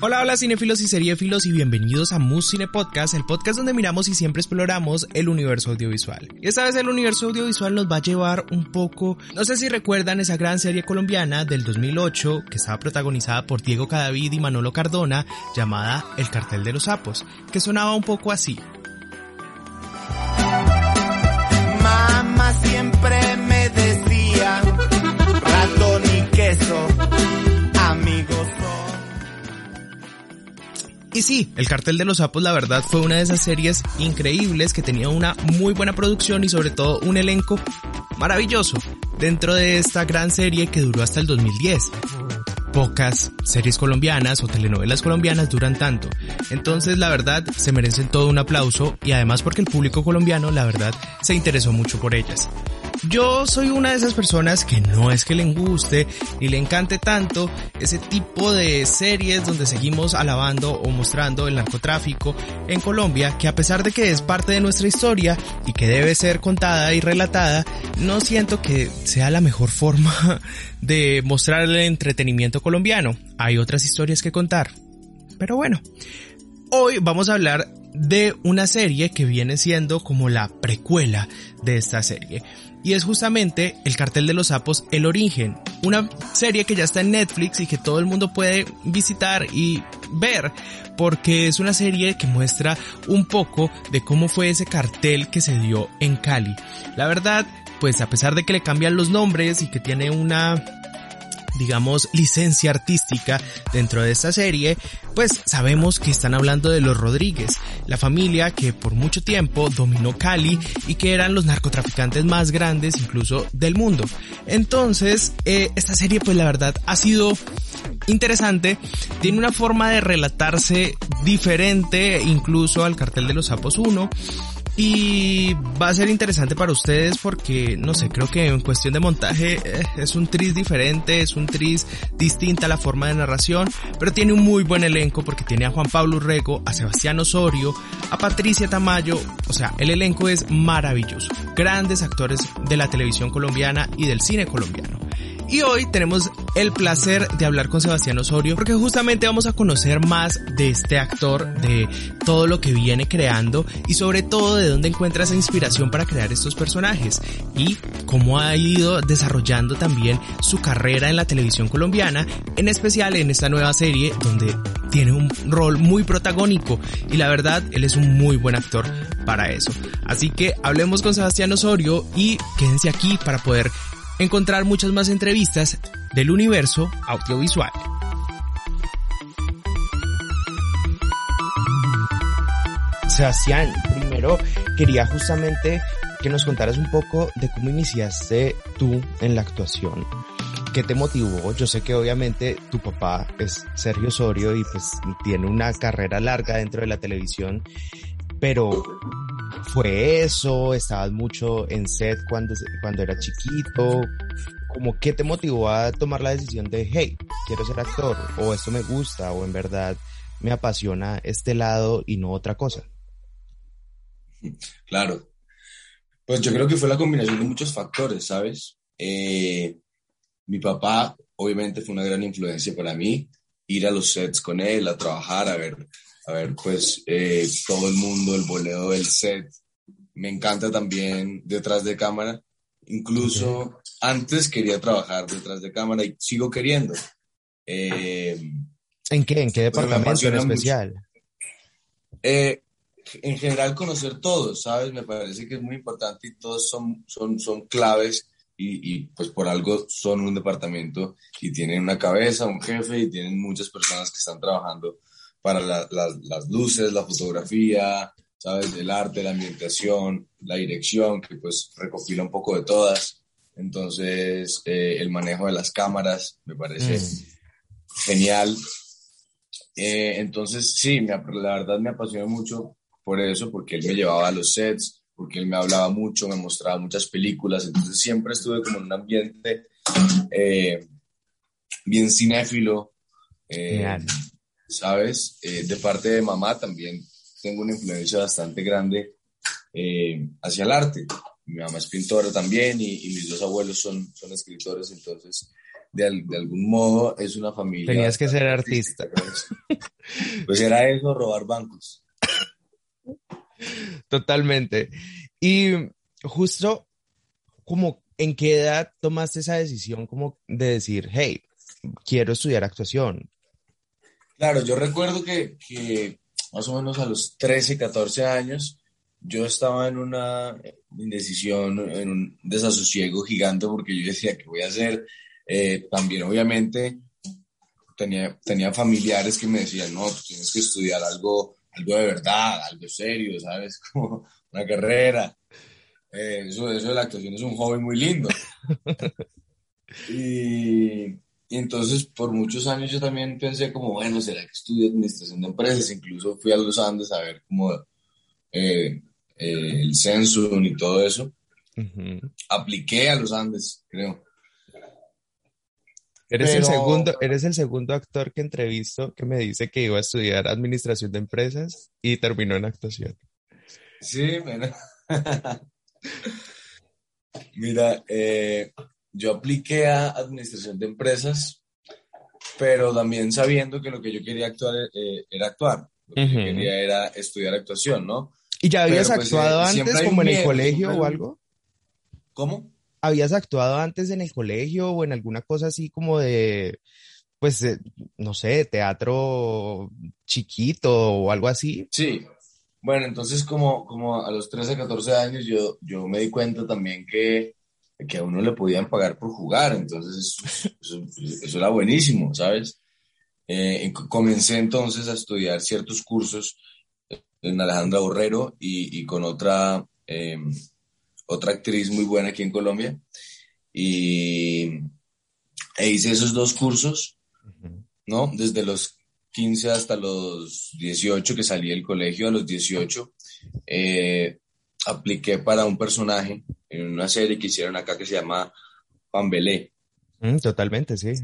Hola, hola cinefilos y seriefilos y bienvenidos a Mus Cine Podcast, el podcast donde miramos y siempre exploramos el universo audiovisual. Y esta vez el universo audiovisual nos va a llevar un poco, no sé si recuerdan esa gran serie colombiana del 2008 que estaba protagonizada por Diego Cadavid y Manolo Cardona llamada El cartel de los sapos, que sonaba un poco así. Mamá siempre Y sí, El cartel de los sapos la verdad fue una de esas series increíbles que tenía una muy buena producción y sobre todo un elenco maravilloso dentro de esta gran serie que duró hasta el 2010 pocas series colombianas o telenovelas colombianas duran tanto. Entonces, la verdad, se merecen todo un aplauso y además porque el público colombiano, la verdad, se interesó mucho por ellas. Yo soy una de esas personas que no es que le guste ni le encante tanto ese tipo de series donde seguimos alabando o mostrando el narcotráfico en Colombia, que a pesar de que es parte de nuestra historia y que debe ser contada y relatada, no siento que sea la mejor forma de mostrar el entretenimiento colombiano. Hay otras historias que contar. Pero bueno, hoy vamos a hablar de una serie que viene siendo como la precuela de esta serie. Y es justamente El cartel de los sapos, El origen. Una serie que ya está en Netflix y que todo el mundo puede visitar y ver. Porque es una serie que muestra un poco de cómo fue ese cartel que se dio en Cali. La verdad, pues a pesar de que le cambian los nombres y que tiene una digamos, licencia artística dentro de esta serie, pues sabemos que están hablando de los Rodríguez, la familia que por mucho tiempo dominó Cali y que eran los narcotraficantes más grandes incluso del mundo. Entonces, eh, esta serie pues la verdad ha sido interesante, tiene una forma de relatarse diferente incluso al cartel de los sapos 1 y va a ser interesante para ustedes porque, no sé, creo que en cuestión de montaje eh, es un tris diferente, es un tris distinta la forma de narración, pero tiene un muy buen elenco porque tiene a Juan Pablo Rego, a Sebastián Osorio, a Patricia Tamayo, o sea, el elenco es maravilloso. Grandes actores de la televisión colombiana y del cine colombiano. Y hoy tenemos el placer de hablar con Sebastián Osorio porque justamente vamos a conocer más de este actor, de todo lo que viene creando y sobre todo de dónde encuentra esa inspiración para crear estos personajes y cómo ha ido desarrollando también su carrera en la televisión colombiana, en especial en esta nueva serie donde tiene un rol muy protagónico y la verdad él es un muy buen actor para eso. Así que hablemos con Sebastián Osorio y quédense aquí para poder encontrar muchas más entrevistas del universo audiovisual. Sebastián, primero quería justamente que nos contaras un poco de cómo iniciaste tú en la actuación. ¿Qué te motivó? Yo sé que obviamente tu papá es Sergio Osorio y pues tiene una carrera larga dentro de la televisión, pero ¿fue eso? ¿Estabas mucho en set cuando, cuando era chiquito? ¿Cómo qué te motivó a tomar la decisión de, hey, quiero ser actor? ¿O esto me gusta? ¿O en verdad me apasiona este lado y no otra cosa? Claro. Pues yo creo que fue la combinación de muchos factores, ¿sabes? Eh, mi papá, obviamente, fue una gran influencia para mí. Ir a los sets con él, a trabajar, a ver, a ver, pues eh, todo el mundo, el boleo del set. Me encanta también detrás de cámara. Incluso antes quería trabajar detrás de cámara y sigo queriendo. Eh, ¿En qué? ¿En qué departamento en especial? Eh, en general conocer todos, ¿sabes? Me parece que es muy importante y todos son, son, son claves y, y, pues por algo son un departamento y tienen una cabeza, un jefe y tienen muchas personas que están trabajando para la, la, las luces, la fotografía, ¿sabes? El arte, la ambientación, la dirección, que pues recopila un poco de todas. Entonces, eh, el manejo de las cámaras me parece mm. genial. Eh, entonces, sí, me, la verdad me apasiona mucho por eso, porque él me llevaba a los sets, porque él me hablaba mucho, me mostraba muchas películas, entonces siempre estuve como en un ambiente eh, bien cinéfilo, eh, ¿sabes? Eh, de parte de mamá también tengo una influencia bastante grande eh, hacia el arte. Mi mamá es pintora también y, y, mis dos abuelos son, son escritores, entonces de, algún modo es una familia. Tenías que ser artista. Pues era eso, robar bancos. Totalmente. Y justo como en qué edad tomaste esa decisión como de decir, hey, quiero estudiar actuación. Claro, yo recuerdo que, que más o menos a los 13, 14 años, yo estaba en una indecisión, en un desasosiego gigante porque yo decía, ¿qué voy a hacer? Eh, también, obviamente, tenía, tenía familiares que me decían, no, tú tienes que estudiar algo, algo de verdad, algo serio, ¿sabes? Como una carrera. Eh, eso, eso de la actuación es un hobby muy lindo. y, y entonces, por muchos años yo también pensé como, bueno, ¿será que estudio administración de empresas? Incluso fui a los Andes a ver como eh, eh, el censo y todo eso. Apliqué a los Andes, creo. Eres, el segundo, eres el segundo actor que entrevisto que me dice que iba a estudiar administración de empresas y terminó en actuación. Sí, bueno. Mira, eh, yo apliqué a administración de empresas, pero también sabiendo que lo que yo quería actuar eh, era actuar. Lo que quería era estudiar actuación, ¿no? ¿Y ya habías pues, actuado eh, antes, como en el colegio o algo? ¿Cómo? ¿Habías actuado antes en el colegio o en alguna cosa así como de, pues, no sé, teatro chiquito o algo así? Sí. Bueno, entonces como, como a los 13, 14 años yo, yo me di cuenta también que que a uno le podían pagar por jugar, entonces eso, era buenísimo, ¿sabes? Eh, comencé entonces a estudiar ciertos cursos en Alejandra Borrero y, con otra, em, otra actriz muy buena aquí en Colombia. Y e hice esos dos cursos, ¿no? Desde los 15 hasta los 18 que salí del colegio, a los 18, eh, apliqué para un personaje en una serie que hicieron acá que se llama Pambelé. Mm, totalmente, sí.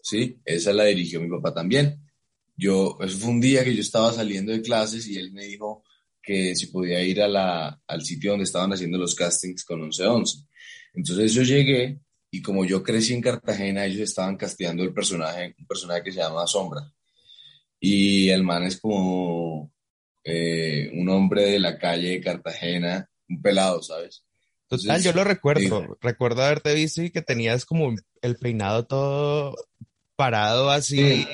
Sí, esa la dirigió mi papá también. Yo, eso fue un día que yo estaba saliendo de clases y él me dijo que si podía ir a la, al sitio donde estaban haciendo los castings con 1111. Entonces yo llegué y como yo crecí en Cartagena, ellos estaban casteando el personaje, un personaje que se llama Sombra. Y el man es como eh, un hombre de la calle de Cartagena, un pelado, ¿sabes? Total, yo lo recuerdo. Recuerdo haberte visto y que tenías como el peinado todo parado así.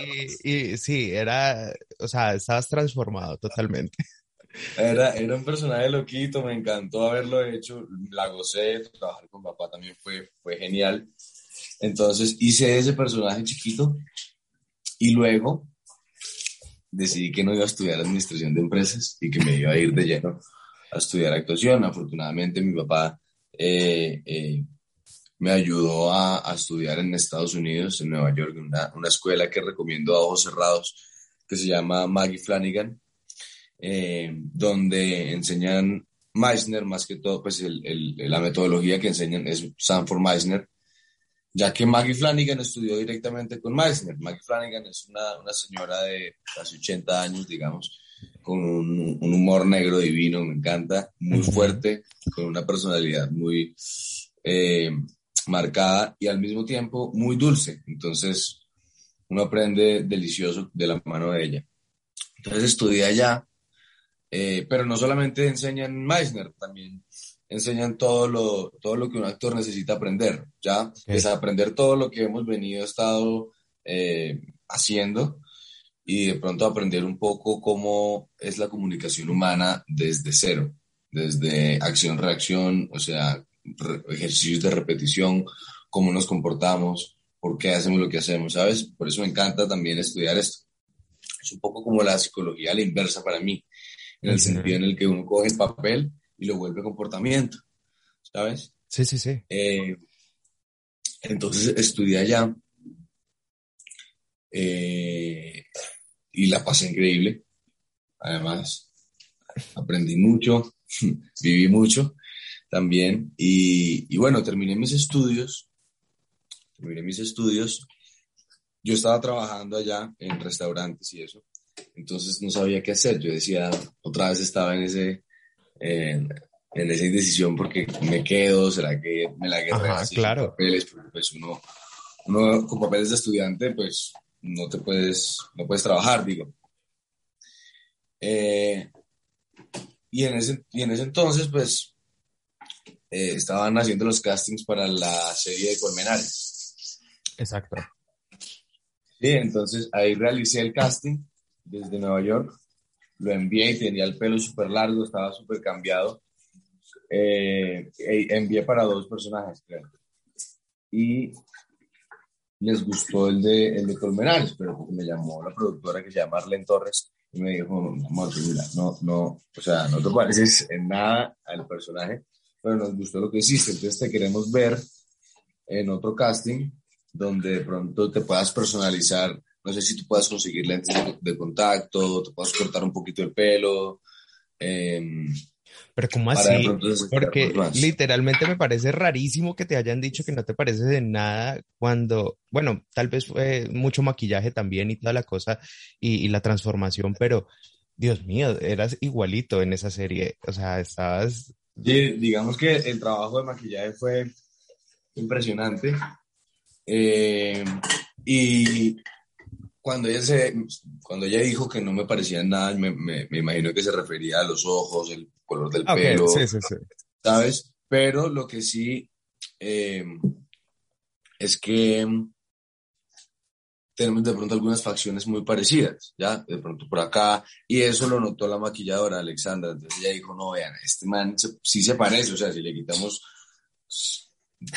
Y, sí, era, o sea, estabas transformado totalmente. Era, era un personaje loquito, me encantó haberlo hecho, la gocé, trabajar con papá también fue, fue genial. Entonces hice ese personaje chiquito y luego decidí que no iba a estudiar administración de empresas y que me iba a ir de lleno a estudiar actuación. Afortunadamente mi papá eh, eh, me ayudó a, estudiar en Estados Unidos, en Nueva York, una, una escuela que recomiendo a ojos cerrados, que se llama Maggie Flanagan, eh, donde enseñan Meissner, más que todo, pues la metodología que enseñan es Sanford Meissner, ya que Maggie Flanagan estudió directamente con Meissner. Maggie Flanagan es una, una señora de casi 80 años, digamos, con un, un, humor negro divino, me encanta, muy fuerte, con una personalidad muy eh, marcada y al mismo tiempo muy dulce. Entonces, uno aprende delicioso de la mano de ella. Entonces estudié allá, eh, pero no solamente enseñan Meissner, también enseñan todo lo, todo lo que un actor necesita aprender, ¿ya? Es aprender todo lo que hemos venido, estado eh, haciendo y de pronto aprender un poco cómo es la comunicación humana desde cero, desde acción-reacción, o sea, ejercicios de repetición, cómo nos comportamos, por qué hacemos lo que hacemos, ¿sabes? Por eso me encanta también estudiar esto. Es un poco como la psicología a la inversa para mí, en el sentido en el que uno coge el papel y lo vuelve comportamiento, ¿sabes? Sí, sí, sí. Eh, entonces estudié allá eh, y la pasé increíble. Además, aprendí mucho, viví mucho también y, y, bueno, terminé mis estudios, terminé mis estudios. Yo estaba trabajando allá en restaurantes y eso, entonces no sabía qué hacer. Yo decía, otra vez estaba en ese en, esa indecisión porque me quedo, será que me la guerra claro. papeles, pues uno, uno con papeles de estudiante, pues no te puedes, no puedes trabajar, digo. Eh, y, en ese, y en ese entonces, pues, eh, estaban haciendo los castings para la serie de Colmenares. Exacto. Sí, entonces ahí realicé el casting desde Nueva York, lo envié y tenía el pelo súper largo, estaba súper cambiado. Eh, e envié para dos personajes, creo. Y les gustó el de, el de Colmenares, pero me llamó la productora que se llama Arlen Torres y me dijo, amor, pues mira, no, no, o sea, no te pareces en nada al personaje, pero nos gustó lo que hiciste, entonces te queremos ver en otro casting donde de pronto te puedas personalizar, no sé si tú puedas conseguir lentes de, contacto, te puedas cortar un poquito el pelo, eh, pero ¿cómo así? Porque literalmente me parece rarísimo que te hayan dicho que no te pareces de nada cuando, bueno, tal vez fue mucho maquillaje también y toda la cosa y, la transformación, pero Dios mío, eras igualito en esa serie, o sea, estabas... Sí, digamos que el trabajo de maquillaje fue impresionante. Eh, y cuando ella, se, cuando ella dijo que no me parecía nada, me, me, me imagino que se refería a los ojos, el color del pelo, sí, sí, sí. ¿sabes? Pero lo que sí eh, es que tenemos de pronto algunas facciones muy parecidas, ¿ya? De pronto por acá, y eso lo notó la maquilladora Alexandra, entonces ella dijo, no, vean, este man sí se parece, o sea, si le quitamos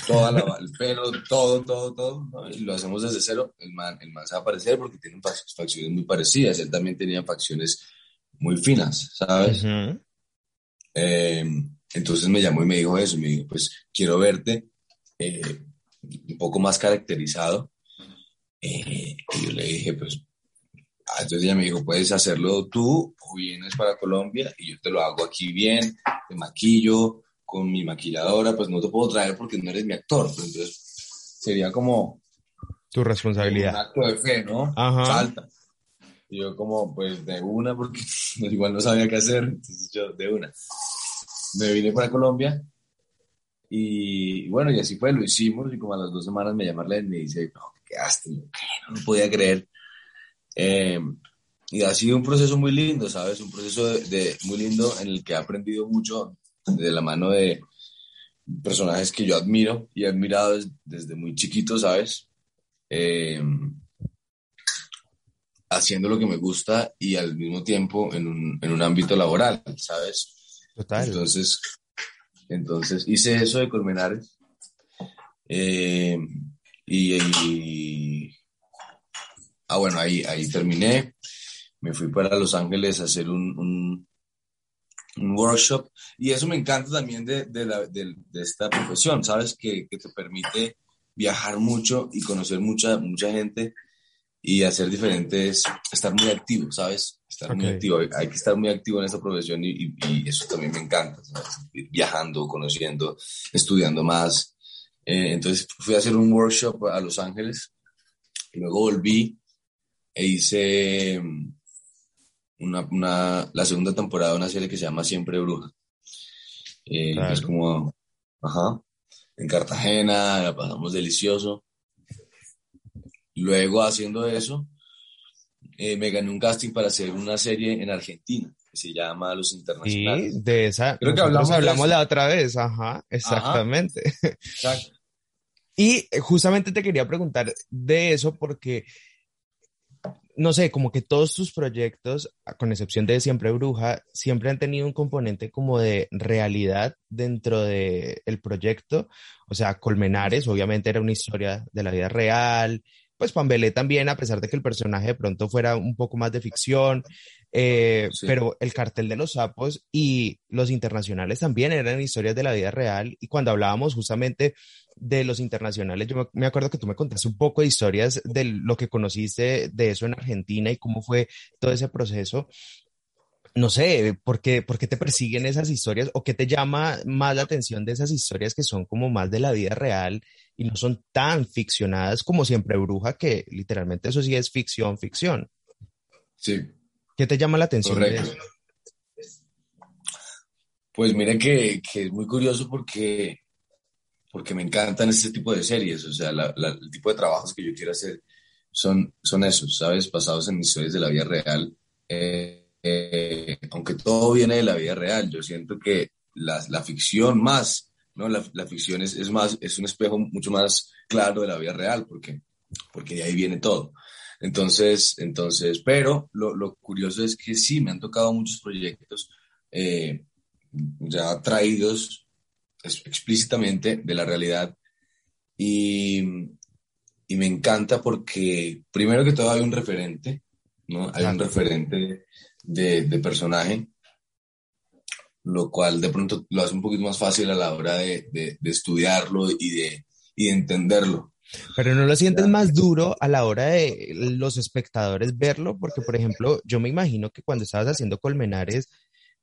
toda la, el pelo, todo, todo, todo, y lo hacemos desde cero, el man, el man se va a parecer porque tiene facciones muy parecidas, él también tenía facciones muy finas, ¿sabes? Eh, entonces me llamó y me dijo eso, me dijo, pues quiero verte eh, un poco más caracterizado. Eh, y yo le dije, pues, ah, entonces ella me dijo, puedes hacerlo tú o vienes para Colombia y yo te lo hago aquí bien, te maquillo con mi maquilladora, pues no te puedo traer porque no eres mi actor, pues, entonces sería como... Tu responsabilidad. Un acto de fe, ¿no? Ajá. Salta. Y yo como, pues de una, porque igual no sabía qué hacer, entonces yo de una. Me vine para Colombia y, bueno, y así fue, lo hicimos y como a las dos semanas me llama y me dice, no, qué quedaste, no, no podía creer. Eh, y ha sido un proceso muy lindo, ¿sabes? Un proceso de, muy lindo en el que he aprendido mucho de la mano de personajes que yo admiro y he admirado desde, muy chiquito, ¿sabes? Eh, haciendo lo que me gusta y al mismo tiempo en un, en un ámbito laboral, ¿sabes? Total. Entonces, entonces hice eso de Colmenares eh, y, ah, bueno, ahí, ahí terminé. Me fui para Los Ángeles a hacer un, un, un workshop y eso me encanta también de, de, la, de, de esta profesión, ¿sabes? Que, que, te permite viajar mucho y conocer mucha, mucha gente y hacer diferentes, estar muy activo, ¿sabes? Estar muy activo. Hay que estar muy activo en esta profesión y, y, eso también me encanta, viajando, conociendo, estudiando más. Eh, entonces fui a hacer un workshop a Los Ángeles y luego volví e hice una, una, la segunda temporada de una serie que se llama Siempre Bruja. Eh, Es como, ajá, en Cartagena, la pasamos delicioso. Luego, haciendo eso, eh, me gané un casting para hacer una serie en Argentina que se llama Los Internacionales. Sí, de esa. Creo que hablamos, hablamos la otra vez, ajá, exactamente. Exacto. Y eh, justamente te quería preguntar de eso porque, no sé, como que todos tus proyectos, con excepción de Siempre Bruja, siempre han tenido un componente como de realidad dentro del el proyecto. O sea, Colmenares, obviamente era una historia de la vida real, pues Pambelé también, a pesar de que el personaje de pronto fuera un poco más de ficción, eh, pero el cartel de los sapos y los internacionales también eran historias de la vida real. Y cuando hablábamos justamente de los internacionales, yo me acuerdo que tú me contaste un poco de historias de lo que conociste de eso en Argentina y cómo fue todo ese proceso no sé, ¿por qué, ¿por qué, te persiguen esas historias o qué te llama más la atención de esas historias que son como más de la vida real y no son tan ficcionadas como siempre Bruja, que literalmente eso sí es ficción, ficción? Sí. ¿Qué te llama la atención de eso? Pues mire que, que, es muy curioso porque porque me encantan este tipo de series, o sea, el tipo de trabajos que yo quiero hacer son, son esos, ¿sabes? Basados en historias de la vida real. Eh, eh, aunque todo viene de la vida real, yo siento que la, la ficción más, ¿no? La, la, ficción es, es, más, es un espejo mucho más claro de la vida real, porque, porque de ahí viene todo. Entonces, entonces, pero lo, lo curioso es que sí, me han tocado muchos proyectos eh, ya traídos explícitamente de la realidad y, y me encanta porque primero que todo hay un referente, ¿no? Hay un referente de, de, personaje, lo cual de pronto lo hace un poquito más fácil a la hora de, de, de estudiarlo y de, y de entenderlo. Pero no lo sientes más duro a la hora de los espectadores verlo, porque por ejemplo, yo me imagino que cuando estabas haciendo Colmenares,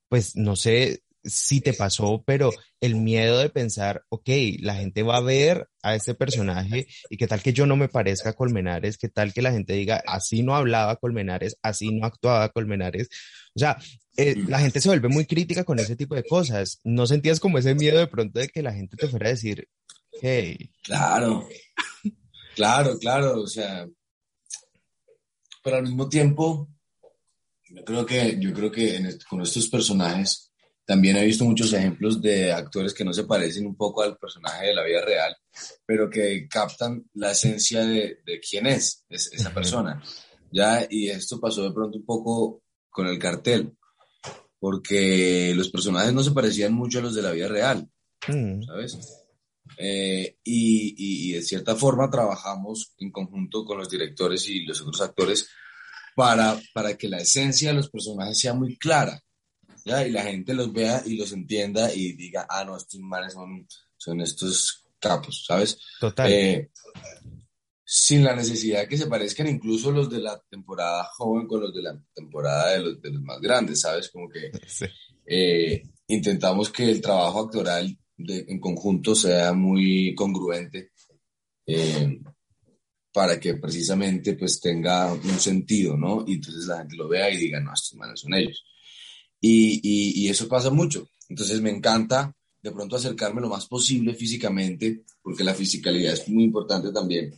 pues no sé, si te pasó, pero el miedo de pensar, ok, la gente va a ver a este personaje y qué tal que yo no me parezca a Colmenares, qué tal que la gente diga, así no hablaba Colmenares, así no actuaba Colmenares. O sea, eh, la gente se vuelve muy crítica con ese tipo de cosas. ¿No sentías como ese miedo de pronto de que la gente te fuera a decir, hey? Claro, claro, claro, o sea, pero al mismo tiempo, yo creo que, yo creo que con estos personajes, también he visto muchos ejemplos de actores que no se parecen un poco al personaje de la vida real, pero que captan la esencia de, de quién es, esa persona. ¿ya? Y esto pasó de pronto un poco con el cartel, porque los personajes no se parecían mucho a los de la vida real, mm. ¿sabes? Eh, y, y, de cierta forma trabajamos en conjunto con los directores y los otros actores para, para que la esencia de los personajes sea muy clara. Y la gente los vea y los entienda y diga, ah, no, estos manes son, son estos capos, ¿sabes? Total. Eh, sin la necesidad de que se parezcan incluso los de la temporada joven con los de la temporada de los, de los más grandes, ¿sabes? Como que eh, intentamos que el trabajo actoral de, en conjunto sea muy congruente eh, para que precisamente pues tenga un sentido, ¿no? Y entonces la gente lo vea y diga, no, estos manes son ellos. Y, y, eso pasa mucho. Entonces me encanta de pronto acercarme lo más posible físicamente, porque la fisicalidad es muy importante también,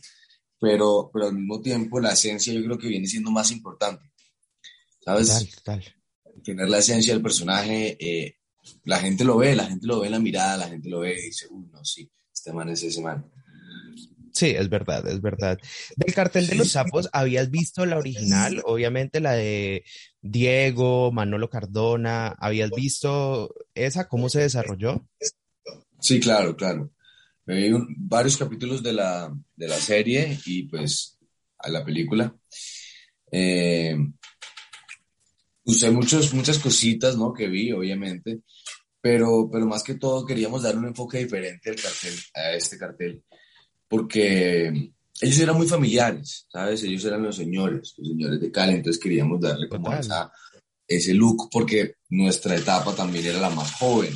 pero, pero al mismo tiempo la esencia yo creo que viene siendo más importante. ¿Sabes? Tener la esencia del personaje, eh, la gente lo ve, la gente lo ve en la mirada, la gente lo ve y dice, uy, no, sí, este man es ese man. Sí, es verdad, es verdad. Del cartel de los sapos, ¿habías visto la original? Obviamente la de Diego, Manolo Cardona, ¿habías visto esa? ¿Cómo se desarrolló? Sí, claro, claro. Me vi varios capítulos de la, de la serie y pues a la película. Eh, usé muchos, muchas cositas, ¿no? Que vi, obviamente, pero, pero más que todo queríamos dar un enfoque diferente al cartel, a este cartel porque ellos eran muy familiares, ¿sabes? Ellos eran los señores, los señores de Cali, entonces queríamos darle como esa, ese look, porque nuestra etapa también era la más joven,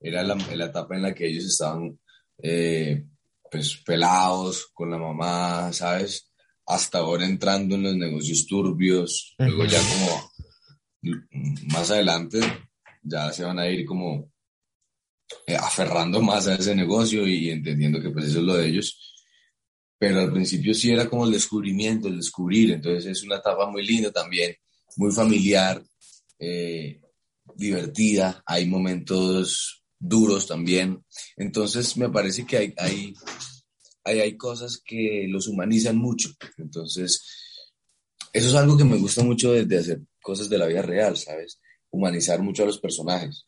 era la, la etapa en la que ellos estaban, eh, pues, pelados con la mamá, ¿sabes? Hasta ahora entrando en los negocios turbios, luego ya como más adelante ya se van a ir como aferrando más a ese negocio y entendiendo que pues eso es lo de ellos. Pero al principio sí era como el descubrimiento, el descubrir, entonces es una etapa muy linda también, muy familiar, eh, divertida, hay momentos duros también, entonces me parece que hay, hay, hay, hay cosas que los humanizan mucho, entonces eso es algo que me gusta mucho de, hacer cosas de la vida real, ¿sabes? Humanizar mucho a los personajes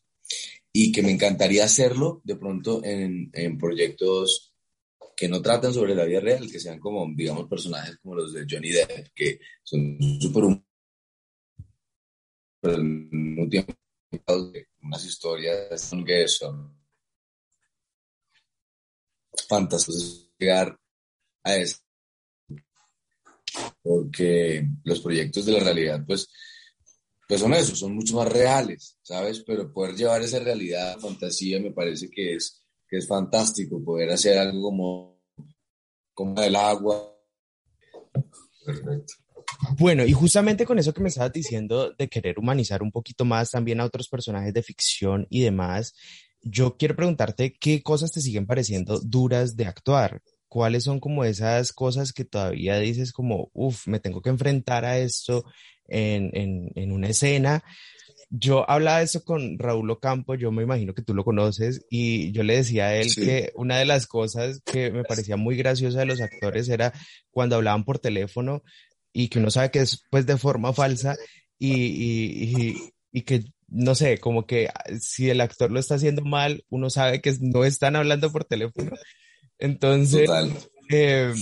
y que me encantaría hacerlo de pronto en, en proyectos que no traten sobre la vida real, que sean como, digamos, personajes como los de Johnny Depp, que son súper pero al mismo tiempo unas historias que son fantásticas llegar a eso porque los proyectos de la realidad pues pues son esos, son mucho más reales, ¿sabes? Pero poder llevar esa realidad a fantasía me parece que es que es fantástico poder hacer algo como, como el agua. Perfecto. Bueno, y justamente con eso que me estabas diciendo de querer humanizar un poquito más también a otros personajes de ficción y demás, yo quiero preguntarte qué cosas te siguen pareciendo duras de actuar. ¿Cuáles son como esas cosas que todavía dices como, uff, me tengo que enfrentar a esto en, en, en una escena? Yo hablaba de eso con Raúl Ocampo, yo me imagino que tú lo conoces, y yo le decía a él que una de las cosas que me parecía muy graciosa de los actores era cuando hablaban por teléfono y que uno sabe que es pues de forma falsa y, y, y, que no sé, como que si el actor lo está haciendo mal, uno sabe que no están hablando por teléfono. Entonces, eh,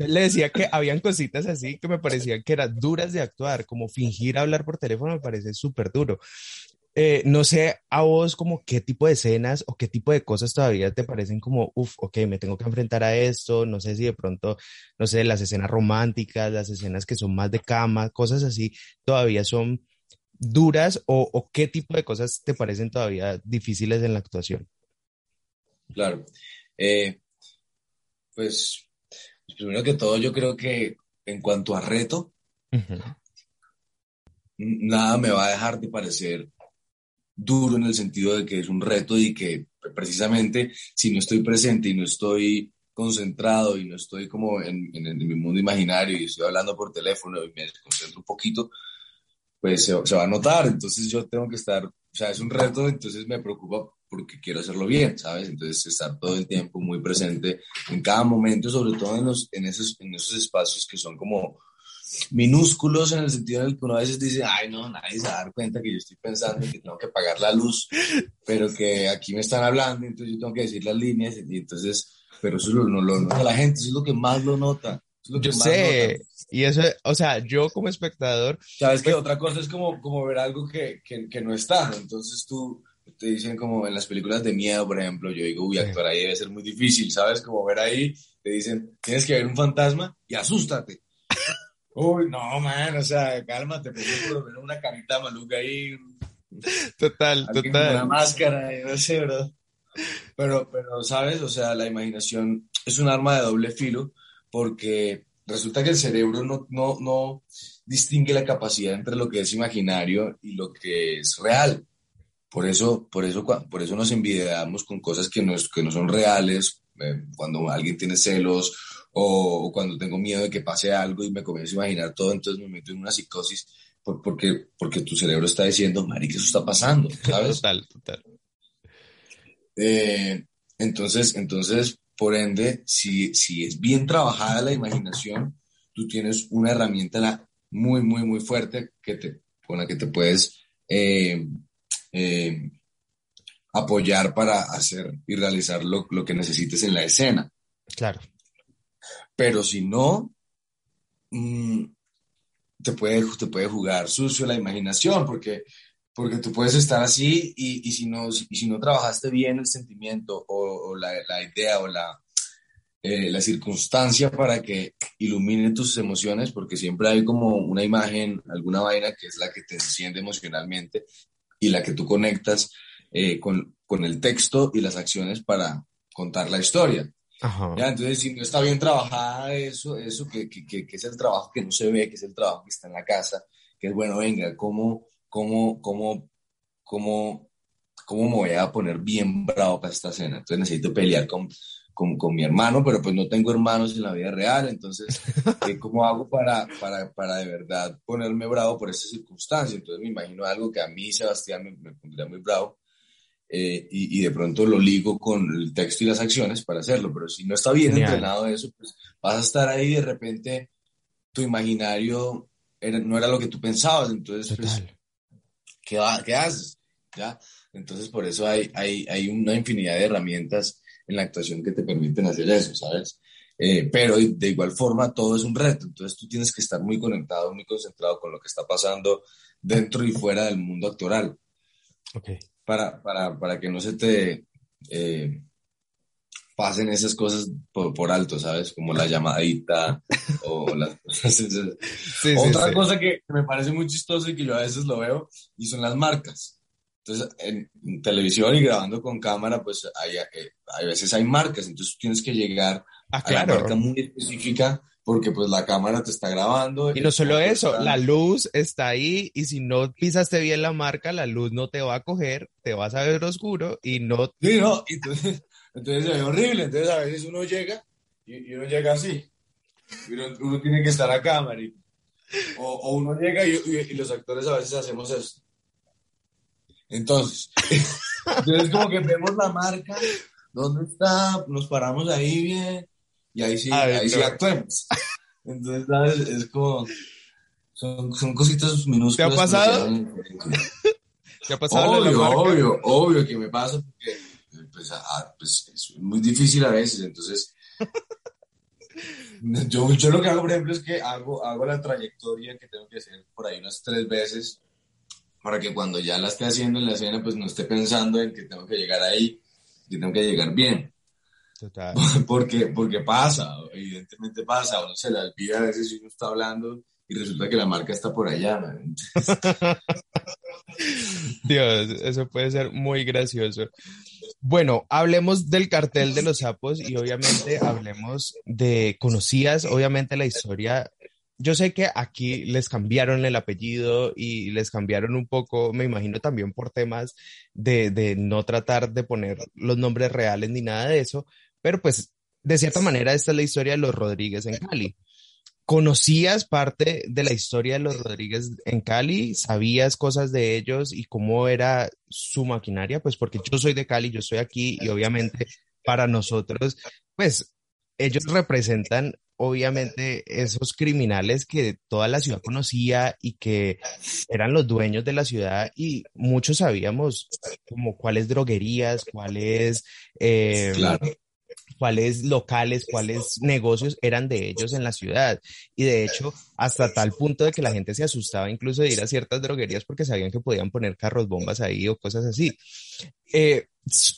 él le decía que habían cositas así que me parecían que eran duras de actuar, como fingir hablar por teléfono me parece súper duro. Eh, no sé a vos como qué tipo de escenas o qué tipo de cosas todavía te parecen como, uff, ok, me tengo que enfrentar a esto, no sé si de pronto, no sé, las escenas románticas, las escenas que son más de cama, cosas así, todavía son duras o, o qué tipo de cosas te parecen todavía difíciles en la actuación. Claro. Eh, pues, pues, primero que todo, yo creo que en cuanto a reto, nada me va a dejar de parecer duro en el sentido de que es un reto y que precisamente si no estoy presente y no estoy concentrado y no estoy como en, en, mi mundo imaginario y estoy hablando por teléfono y me concentro un poquito, pues se, se, va a notar. Entonces yo tengo que estar, o sea, es un reto, entonces me preocupa porque quiero hacerlo bien, ¿sabes? Entonces estar todo el tiempo muy presente en cada momento, sobre todo en, los, en, esos, en esos espacios que son como minúsculos en el sentido en el que uno a veces dice, ay, no, nadie se va a dar cuenta que yo estoy pensando que tengo que pagar la luz, pero que aquí me están hablando, entonces yo tengo que decir las líneas, y entonces, pero eso no lo, nota la gente, eso es lo que más lo nota. yo sé, y eso, o sea, yo como espectador... Sabes que pues otra cosa es como, como ver algo que, que, que no está, entonces tú te dicen como en las películas de miedo, por ejemplo, yo digo, uy, actuar ahí debe ser muy difícil, ¿sabes? Como ver ahí, te dicen, tienes que ver un fantasma y asústate. uy, no, man, o sea, cálmate, ponte por lo menos una carita maluca ahí. Total, total. Una máscara, no sé, ¿verdad? Pero, pero, ¿sabes? O sea, la imaginación es un arma de doble filo porque resulta que el cerebro no, no, no distingue la capacidad entre lo que es imaginario y lo que es real. Por eso, por eso, por eso nos envidiamos con cosas que no, que no son reales, eh, cuando alguien tiene celos o, cuando tengo miedo de que pase algo y me comienzo a imaginar todo, entonces me meto en una psicosis porque, porque tu cerebro está diciendo, Mari, que eso está pasando, ¿sabes? Total, total. Eh, entonces, entonces, por ende, si, si es bien trabajada la imaginación, tú tienes una herramienta muy, muy, muy fuerte que te, con la que te puedes eh, eh, apoyar para hacer y realizar lo, lo, que necesites en la escena. Claro. Pero si no, mm, te, puede, te puede jugar sucio la imaginación, porque, porque tú puedes estar así y, y si, no, y si no trabajaste bien el sentimiento o, o la, la, idea o la, eh, la circunstancia para que ilumine tus emociones, porque siempre hay como una imagen, alguna vaina que es la que te enciende emocionalmente y la que tú conectas eh, con, con, el texto y las acciones para contar la historia. ¿Ya? Entonces, si no está bien trabajada eso, eso que, que, que, es el trabajo que no se ve, que es el trabajo que está en la casa, que es bueno, venga, ¿cómo, cómo, cómo, cómo, cómo me voy a poner bien bravo para esta cena? Entonces necesito pelear con, con, con, mi hermano, pero pues no tengo hermanos en la vida real, entonces, eh, ¿cómo hago para, para, para, de verdad ponerme bravo por esta circunstancia? Entonces me imagino algo que a mí, Sebastián, me, me pondría muy bravo eh, y, y, de pronto lo ligo con el texto y las acciones para hacerlo, pero si no está bien Genial. entrenado eso, pues vas a estar ahí y de repente tu imaginario era, no era lo que tú pensabas, entonces, pues, ¿qué, ¿qué haces? ¿Ya? Entonces, por eso hay, hay, hay una infinidad de herramientas en la actuación que te permiten hacer eso, ¿sabes? Eh, pero de igual forma todo es un reto, entonces tú tienes que estar muy conectado, muy concentrado con lo que está pasando dentro y fuera del mundo actoral. Okay. Para, para, para que no se te eh, pasen esas cosas por, por, alto, ¿sabes? Como la llamadita o las. Sí, Otra sí, cosa sí. que me parece muy chistoso y que yo a veces lo veo y son las marcas. Entonces, en televisión y grabando con cámara, pues hay, hay veces hay marcas, entonces tienes que llegar ah, claro. a la marca muy específica porque pues la cámara te está grabando. Y no solo eso, la luz está ahí y si no pisaste bien la marca, la luz no te va a coger, te vas a ver oscuro y no... Sí, no, entonces, entonces es horrible, entonces a veces uno llega y, uno llega así, y uno, tiene que estar acá, marico. O, o uno llega y, y, los actores a veces hacemos esto. Entonces, entonces como que vemos la marca, ¿dónde está? Nos paramos ahí bien y ahí sí, ahí sí actuemos. Entonces, ¿sabes? Es como, son, son cositas minúsculas. ¿Te ha pasado? ¿Te ha pasado obvio, obvio, obvio que me pasa porque pues, pues, es muy difícil a veces, entonces... Yo, yo lo que hago, por ejemplo, es que hago, hago la trayectoria que tengo que hacer por ahí unas tres veces para que cuando ya la esté haciendo en la escena, pues no esté pensando en que tengo que llegar ahí, que tengo que llegar bien. Total. Porque, porque pasa, evidentemente pasa, uno se la olvida a veces si uno está hablando y resulta que la marca está por allá. Dios, eso puede ser muy gracioso. Bueno, hablemos del cartel de los sapos y obviamente hablemos de, conocías obviamente la historia. Yo sé que aquí les cambiaron el apellido y les cambiaron un poco, me imagino también por temas de, no tratar de poner los nombres reales ni nada de eso, pero pues, de cierta manera, esta es la historia de los Rodríguez en Cali. ¿Conocías parte de la historia de los Rodríguez en Cali? ¿Sabías cosas de ellos y cómo era su maquinaria? Pues porque yo soy de Cali, yo estoy aquí y obviamente para nosotros, pues ellos representan obviamente esos criminales que toda la ciudad conocía y que eran los dueños de la ciudad y muchos sabíamos como cuáles droguerías, cuáles eh, cuáles locales, cuáles negocios eran de ellos en la ciudad. Y de hecho, hasta tal punto de que la gente se asustaba incluso de ir a ciertas droguerías porque sabían que podían poner carros bombas ahí o cosas así. Eh,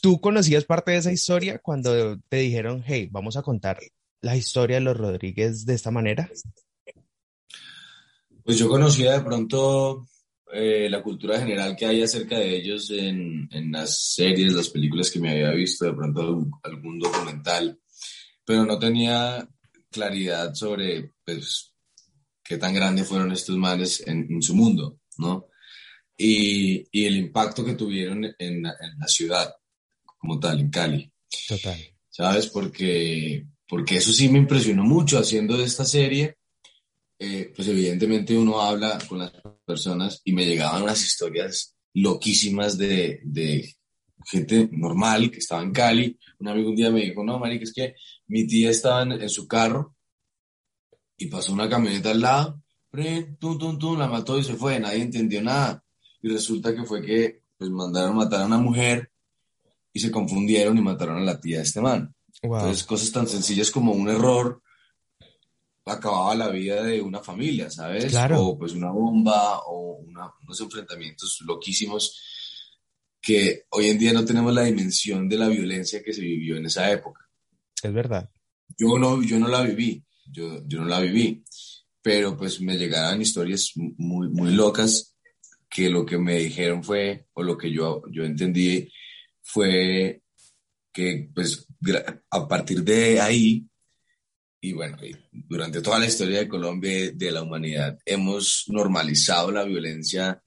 ¿Tú conocías parte de esa historia cuando te dijeron, hey, vamos a contar la historia de los Rodríguez de esta manera? Pues yo conocía de pronto eh, la cultura general que hay acerca de ellos en, en, las series, las películas que me había visto, de pronto algún, documental, pero no tenía claridad sobre pues, qué tan grandes fueron estos males en, en su mundo, ¿no? Y, y, el impacto que tuvieron en, en, la ciudad como tal, en Cali. Total. ¿Sabes? Porque, porque eso sí me impresionó mucho haciendo de esta serie eh, pues evidentemente uno habla con las personas y me llegaban unas historias loquísimas de, de gente normal que estaba en Cali. Un amigo un día me dijo, no, marica, es que mi tía estaba en, su carro y pasó una camioneta al lado, tum, tum, tum, la mató y se fue, nadie entendió nada. Y resulta que fue que pues mandaron matar a una mujer y se confundieron y mataron a la tía de este man. Entonces, cosas tan sencillas como un error acababa la vida de una familia, ¿sabes? O pues una bomba o unos enfrentamientos loquísimos que hoy en día no tenemos la dimensión de la violencia que se vivió en esa época. Es verdad. Yo no, yo no la viví, yo, yo no la viví, pero pues me llegaron historias muy, muy locas que lo que me dijeron fue, o lo que yo, yo entendí fue que pues a partir de ahí y bueno, durante toda la historia de Colombia, de la humanidad, hemos normalizado la violencia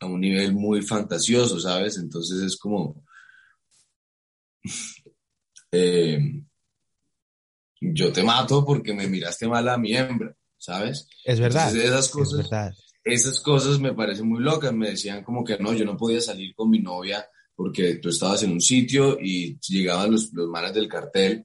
a un nivel muy fantasioso, ¿sabes? Entonces es como... Eh, yo te mato porque me miraste mal a mi hembra, ¿sabes? Es verdad. esas cosas, es verdad. Esas cosas me parecen muy locas. Me decían como que no, yo no podía salir con mi novia porque tú estabas en un sitio y llegaban los, los manes del cartel.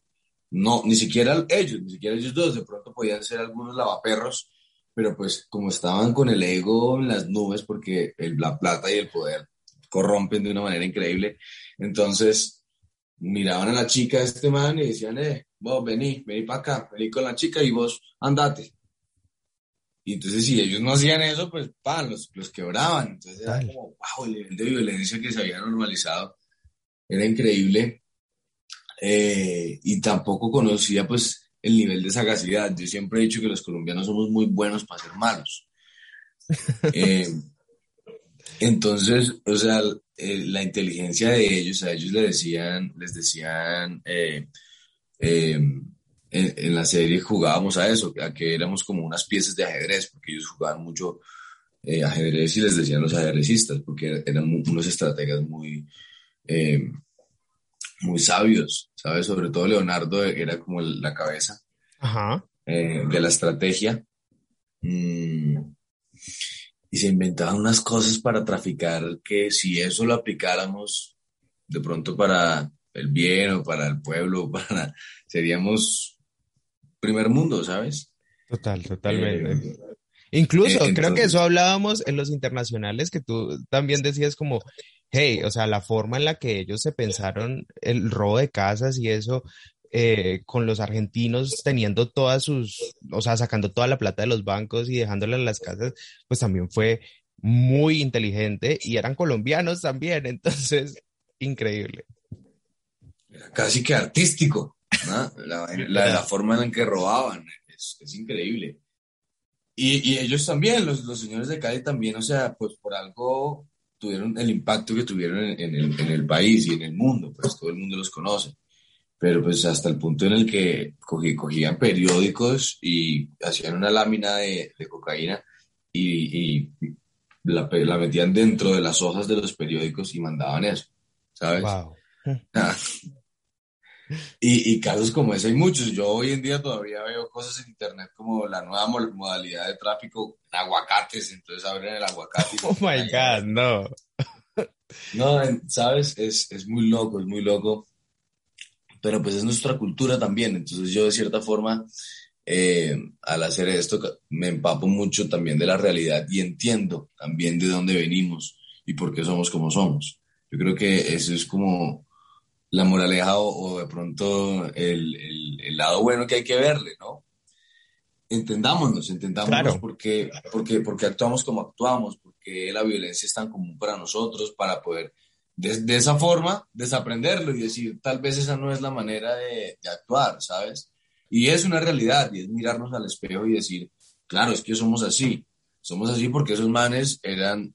No, ni siquiera ellos, ni siquiera ellos dos, de pronto podían ser algunos lavaperros, pero pues como estaban con el ego en las nubes, porque la plata y el poder corrompen de una manera increíble, entonces miraban a la chica de este man y decían, eh, vos vení, vení para acá, vení con la chica y vos andate. Y entonces si ellos no hacían eso, pues pan, los, los quebraban. Entonces era como, wow, el nivel de violencia que se había normalizado era increíble. Eh, y tampoco conocía pues el nivel de sagacidad. Yo siempre he dicho que los colombianos somos muy buenos para ser malos. Eh, entonces, o sea, eh, la inteligencia de ellos, a ellos les decían, les decían en, la serie jugábamos a eso, a que éramos como unas piezas de ajedrez, porque ellos jugaban mucho eh, ajedrez y les decían los ajedrecistas, porque eran unos estrategas muy, eh, muy sabios, ¿sabes? Sobre todo Leonardo era como la cabeza eh, de la estrategia. Mm, y se inventaban unas cosas para traficar que si eso lo aplicáramos de pronto para el bien o para el pueblo, para, seríamos primer mundo, ¿sabes? Total, totalmente. Eh, Incluso, creo que eso hablábamos en los internacionales, que tú también decías como, hey, o sea, la forma en la que ellos se pensaron el robo de casas y eso, eh, con los argentinos teniendo todas sus, o sea, sacando toda la plata de los bancos y dejándola en las casas, pues también fue muy inteligente y eran colombianos también, entonces, increíble. Casi que artístico, ¿no? la, la, forma en que robaban, es, es increíble. Y, y, ellos también, los, los señores de Cali también, o sea, pues por algo tuvieron el impacto que tuvieron en, el, en, el, país y en el mundo, pues todo el mundo los conoce. Pero pues hasta el punto en el que cogían periódicos y hacían una lámina de, de cocaína y, y la, la, metían dentro de las hojas de los periódicos y mandaban eso, ¿sabes? Wow. Y, y, casos como ese hay muchos. Yo hoy en día todavía veo cosas en internet como la nueva modalidad de tráfico, aguacates, entonces abren el aguacate. oh my God, no. No, sabes, es, es muy loco, es muy loco. Pero pues es nuestra cultura también. Entonces yo de cierta forma, eh, al hacer esto, me empapo mucho también de la realidad y entiendo también de dónde venimos y por qué somos como somos. Yo creo que eso es como la moraleja o, de pronto el, el, lado bueno que hay que verle, ¿no? Entendámonos, entendámonos porque, porque, porque actuamos como actuamos, porque la violencia es tan común para nosotros, para poder de, de esa forma desaprenderlo y decir, tal vez esa no es la manera de, de actuar, ¿sabes? Y es una realidad, y es mirarnos al espejo y decir, claro, es que somos así, somos así porque esos manes eran,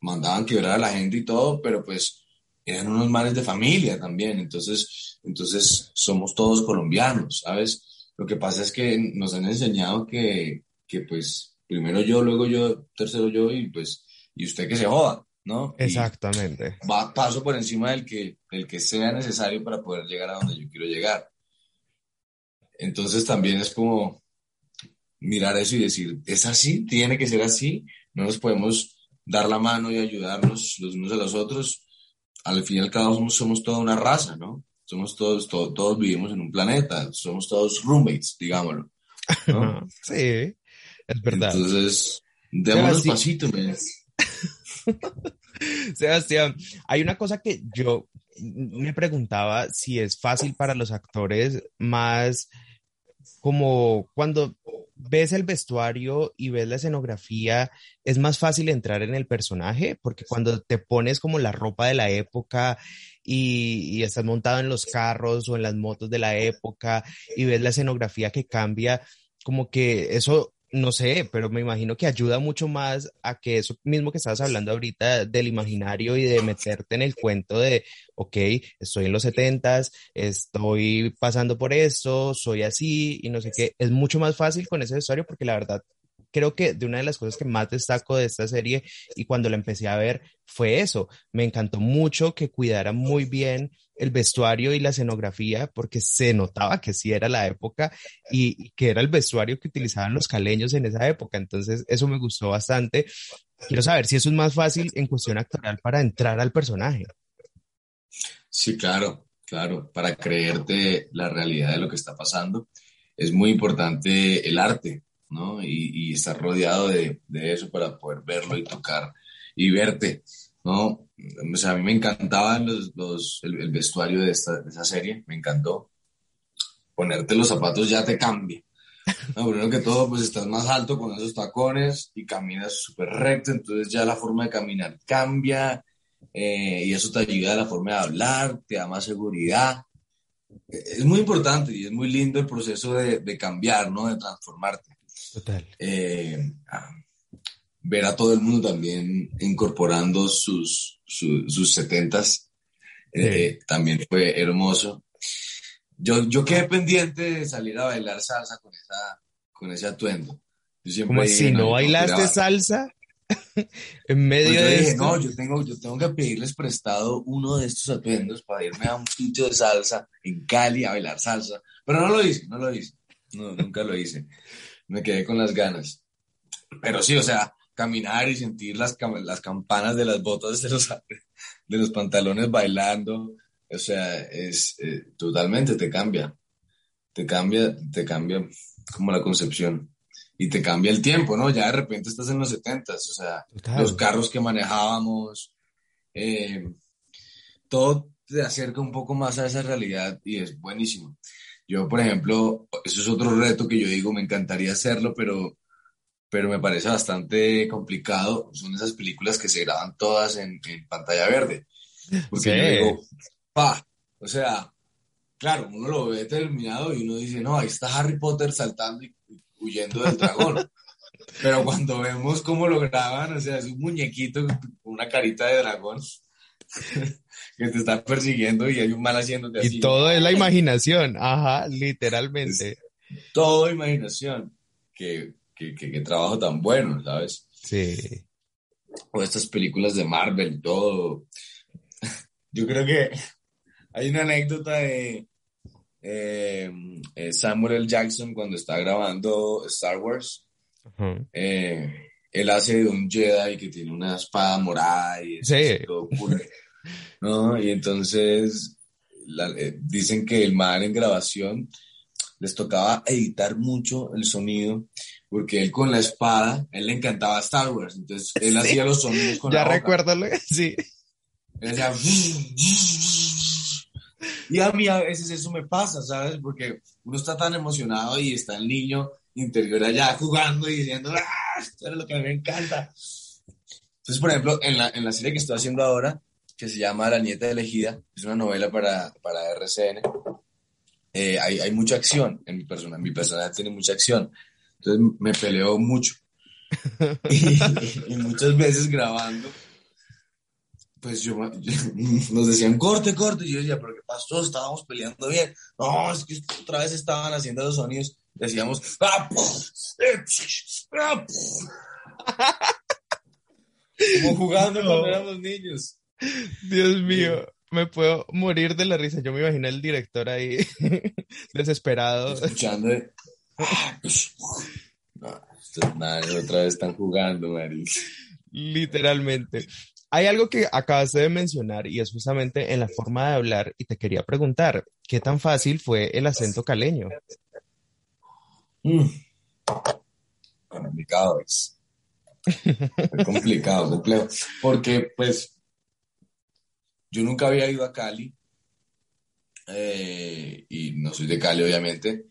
mandaban quebrar a la gente y todo, pero pues eran unos manes de familia también, entonces, entonces somos todos colombianos, ¿sabes? Lo que pasa es que nos han enseñado que, que pues primero yo, luego yo, tercero yo y pues, y usted que se joda, ¿no? Exactamente. va, paso por encima del que, del que sea necesario para poder llegar a donde yo quiero llegar. Entonces también es como mirar eso y decir, es así, tiene que ser así, no nos podemos dar la mano y ayudarnos los unos a los otros al fin y al cabo somos, toda una raza, ¿no? Somos todos, todos vivimos en un planeta, somos todos roommates, digámoslo. sí, es verdad. Entonces, démonos pasito, Sebastián, hay una cosa que yo me preguntaba si es fácil para los actores más como cuando ves el vestuario y ves la escenografía, es más fácil entrar en el personaje, porque cuando te pones como la ropa de la época y, y, estás montado en los carros o en las motos de la época y ves la escenografía que cambia, como que eso no sé, pero me imagino que ayuda mucho más a que eso mismo que estabas hablando ahorita del imaginario y de meterte en el cuento de, ok, estoy en los setentas, estoy pasando por esto, soy así y no sé qué, es mucho más fácil con ese vestuario porque la verdad creo que de una de las cosas que más destaco de esta serie y cuando la empecé a ver fue eso, me encantó mucho que cuidara muy bien el vestuario y la escenografía, porque se notaba que sí era la época y, que era el vestuario que utilizaban los caleños en esa época. Entonces, eso me gustó bastante. Quiero saber si eso es más fácil en cuestión actoral para entrar al personaje. Sí, claro, claro. Para creerte la realidad de lo que está pasando, es muy importante el arte, ¿no? Y, estar rodeado de, de eso para poder verlo y tocar y verte. ¿No? O sea, a mí me encantaba los, los, el, vestuario de, esta, de esa serie, me encantó. Ponerte los zapatos ya te cambia. No, primero que todo, pues estás más alto con esos tacones y caminas súper recto, entonces ya la forma de caminar cambia eh, y eso te ayuda a la forma de hablar, te da más seguridad. Es muy importante y es muy lindo el proceso de, de cambiar, ¿no? De transformarte. Total. Eh, ah, ver a todo el mundo también incorporando sus, sus, setentas, eh, también fue hermoso. yo, yo quedé pendiente de salir a bailar salsa con, esa, con ese atuendo. Yo dije, si no yo bailaste salsa en Pues medio yo de dije, esto. no, yo tengo, yo tengo que pedirles prestado uno de estos atuendos para irme a un sitio de salsa en Cali a bailar salsa. Pero no lo hice, no lo hice. No, nunca lo hice. Me quedé con las ganas. Pero sí, o sea, caminar y sentir las, las campanas de las botas de los, de los pantalones bailando, o sea, es eh, totalmente te cambia. Te cambia, te cambia como la concepción. Y te cambia el tiempo, ¿no? Ya de repente estás en los setentas, o sea, Total. los carros que manejábamos, eh, todo te acerca un poco más a esa realidad y es buenísimo. Yo, por ejemplo, eso es otro reto que yo digo, me encantaría hacerlo, pero, pero me parece bastante complicado. Son esas películas que se graban todas en, en pantalla verde. Porque Sí. yo digo, pa, o sea, claro, uno lo ve terminado y uno dice, no, ahí está Harry Potter saltando y huyendo del dragón. Pero cuando vemos cómo lo graban, o sea, es un muñequito con una carita de dragón que te está persiguiendo y hay un mal haciéndote así. Y todo es la imaginación, ajá, literalmente. Todo imaginación. Qué, qué, qué- qué trabajo tan bueno, ¿sabes? Sí. O estas películas de Marvel y todo. Yo creo que hay una anécdota de eh, eh, Samuel L. Jackson cuando está grabando Star Wars. Eh, él hace de un Jedi que tiene una espada morada y es Sí. todo cool, ¿no? Y entonces la- eh, dicen que el man en grabación les tocaba editar mucho el sonido porque él con la espada, él le encantaba Star Wars, entonces él Sí. hacía los sonidos con Ya la boca. recuerdo, lo- sí. Él hacía Y a mí a veces eso me pasa, ¿sabes? Porque uno está tan emocionado y está el niño interior allá jugando y diciendo, ¡ah! Esto es lo que a mí me encanta. Entonces, por ejemplo, en la, en la serie que estoy haciendo ahora, que se llama La nieta elegida, es una novela para, para RCN, eh, hay, hay mucha acción en mi persona, mi personaje tiene mucha acción. Entonces me peleo mucho. y, y muchas veces grabando, pues yo, yo- nos decían corte, corte, y yo decía, pero ¿qué pasó? Estábamos peleando bien. No, es que otra vez estaban haciendo los sonidos. Decíamos, "Ah, eh, ah, puf". como jugando No. cuando éramos niños. Dios mío, me puedo morir de la risa. Yo me imagino el director ahí desesperado. Escuchando. Manes otra vez están jugando, marica. Literalmente. Hay algo que acabaste de mencionar y es justamente en la forma de hablar y te quería preguntar, ¿qué tan fácil fue el acento caleño? Mm. Complicado es. Es complicado, complejo. Porque, pues, yo nunca había ido a Cali. eh, y no soy de Cali, obviamente.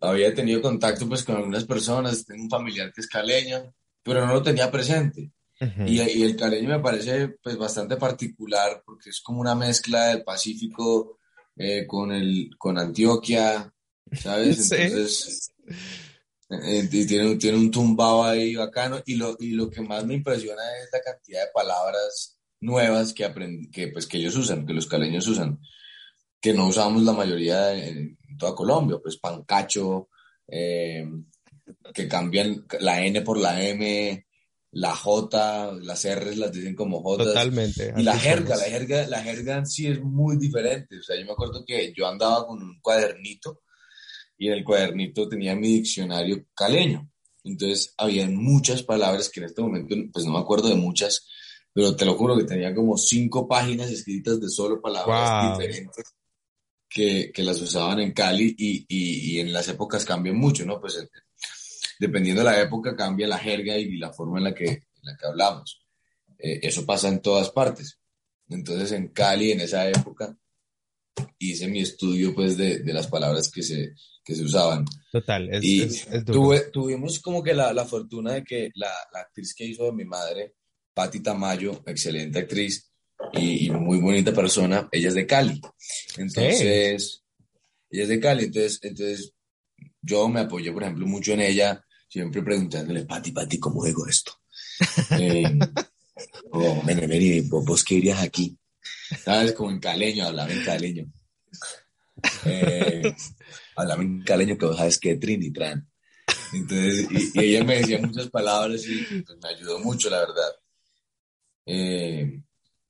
Había tenido contacto, pues, con algunas personas. Tengo un familiar que es caleño, pero no lo tenía presente. Ujú. Y, y el caleño me parece pues bastante particular porque es como una mezcla del Pacífico eh, con el con Antioquia, ¿sabes? Sí. Entonces eh, y tiene, tiene un tumbado ahí bacano y lo, y lo que más me impresiona es la cantidad de palabras nuevas que aprendí, que pues que ellos usan, que los caleños usan, que no usamos la mayoría en toda Colombia, pues pancacho, eh, que cambian la N por la M, la J, las R's las dicen como J. Totalmente. Y la jerga, la jerga, la jerga en sí es muy diferente. O sea, yo me acuerdo que yo andaba con un cuadernito y en el cuadernito tenía mi diccionario caleño. Entonces, había muchas palabras que en este momento, pues no me acuerdo de muchas, pero te lo juro que tenía como cinco páginas escritas de solo palabras Wow. diferentes que, que las usaban en Cali y, y, y en las épocas cambian mucho, ¿no? Pues dependiendo de la época cambia la jerga y la forma en la que, en la que hablamos. Eh, eso pasa en todas partes. Entonces en Cali, en esa época, hice mi estudio pues de, de las palabras que se, que se usaban. Total, es, y es- es duro. tuve- tuvimos como que la, la fortuna de que la, la actriz que hizo de mi madre, Patti Tamayo, excelente actriz y, y muy bonita persona, ella es de Cali. Entonces, ella es de Cali, entonces, entonces yo me apoyé, por ejemplo, mucho en ella, siempre preguntándole, Pati, Pati, ¿cómo digo esto? Eh, o, Mene, Mene, ¿vos, vos qué dirías aquí? ¿Sabes? Como en caleño, hablaba en caleño. Eh, hablaba en caleño que vos sabes que Trini Tran. Entonces, y, ella me decía muchas palabras y pues, me ayudó mucho, la verdad. Eh,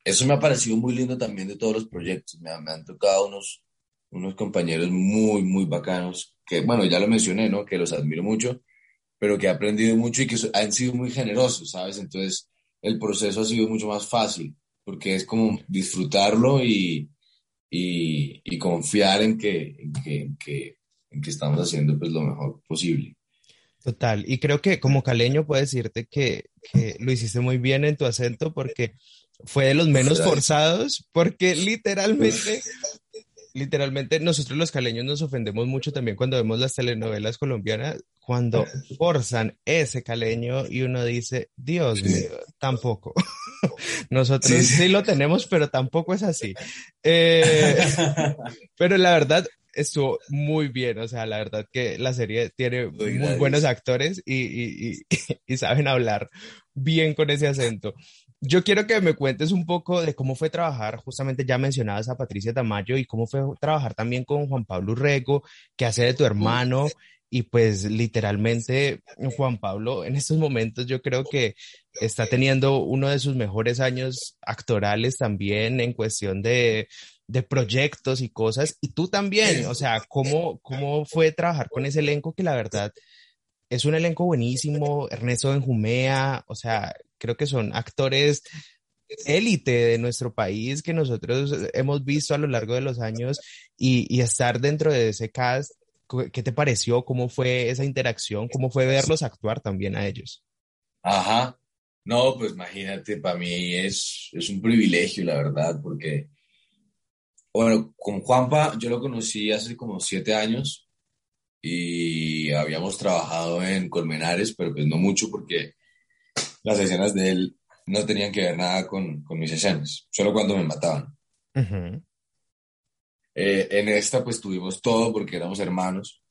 eso me ha parecido muy lindo también de todos los proyectos. Me, me, han tocado unos, unos compañeros muy, muy bacanos, que bueno, ya lo mencioné, ¿no? Que los admiro mucho, pero que he aprendido mucho y que han sido muy generosos, ¿sabes? Entonces, el proceso ha sido mucho más fácil, porque es como disfrutarlo y, y, y confiar en que, en que, en que, en que estamos haciendo pues lo mejor posible. Total, y creo que como caleño puedo decirte que, que, lo hiciste muy bien en tu acento porque fue de los menos forzados, porque literalmente, literalmente nosotros los caleños nos ofendemos mucho también cuando vemos las telenovelas colombianas, cuando forzan ese caleño y uno dice, Dios mío, tampoco. Nosotros sí. lo tenemos, pero tampoco es así. Eh, pero la verdad, estuvo muy bien, o sea, la verdad que la serie tiene muy, muy buenos actores y, y, y, y, saben hablar bien con ese acento. Yo quiero que me cuentes un poco de cómo fue trabajar, justamente ya mencionabas a Patricia Tamayo y cómo fue trabajar también con Juan Pablo Rego, que hace de tu hermano. Y pues literalmente Juan Pablo en estos momentos yo creo que está teniendo uno de sus mejores años actorales también en cuestión de, de proyectos y cosas. Y tú también, o sea, ¿cómo, ¿cómo fue trabajar con ese elenco que la verdad es un elenco buenísimo? Ernesto Benjumea, o sea, creo que son actores élite de nuestro país que nosotros hemos visto a lo largo de los años y, y estar dentro de ese cast ¿Qué te pareció? ¿Cómo fue esa interacción? ¿Cómo fue verlos actuar también a ellos? Ajá. No, pues imagínate, para mí es, es un privilegio, la verdad, porque, bueno, con Juanpa yo lo conocí hace como siete años y habíamos trabajado en Colmenares, pero pues no mucho porque las escenas de él no tenían que ver nada con, con mis escenas, solo cuando me mataban. Uh -huh. Eh, en esta pues tuvimos todo porque éramos hermanos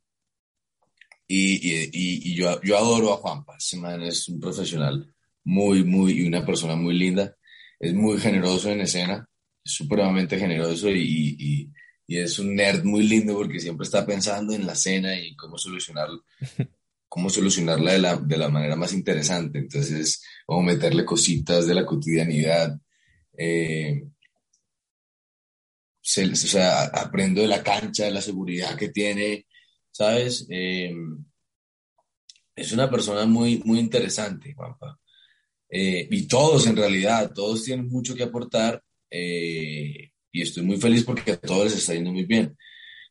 y, y, y, y yo, yo adoro a Juanpa, ese man es un profesional muy, muy, y una persona muy linda, es muy generoso en escena, es supremamente generoso y, y, es un nerd muy lindo porque siempre está pensando en la escena y cómo solucionar, cómo solucionarla de la, de la manera más interesante, entonces, cómo meterle cositas de la cotidianidad. Eh, se, o sea, aprendo de la cancha, de la seguridad que tiene, ¿sabes? Eh, es una persona muy, muy interesante, Juanpa. Eh, y todos, en realidad, todos tienen mucho que aportar eh, y estoy muy feliz porque a todos les está yendo muy bien.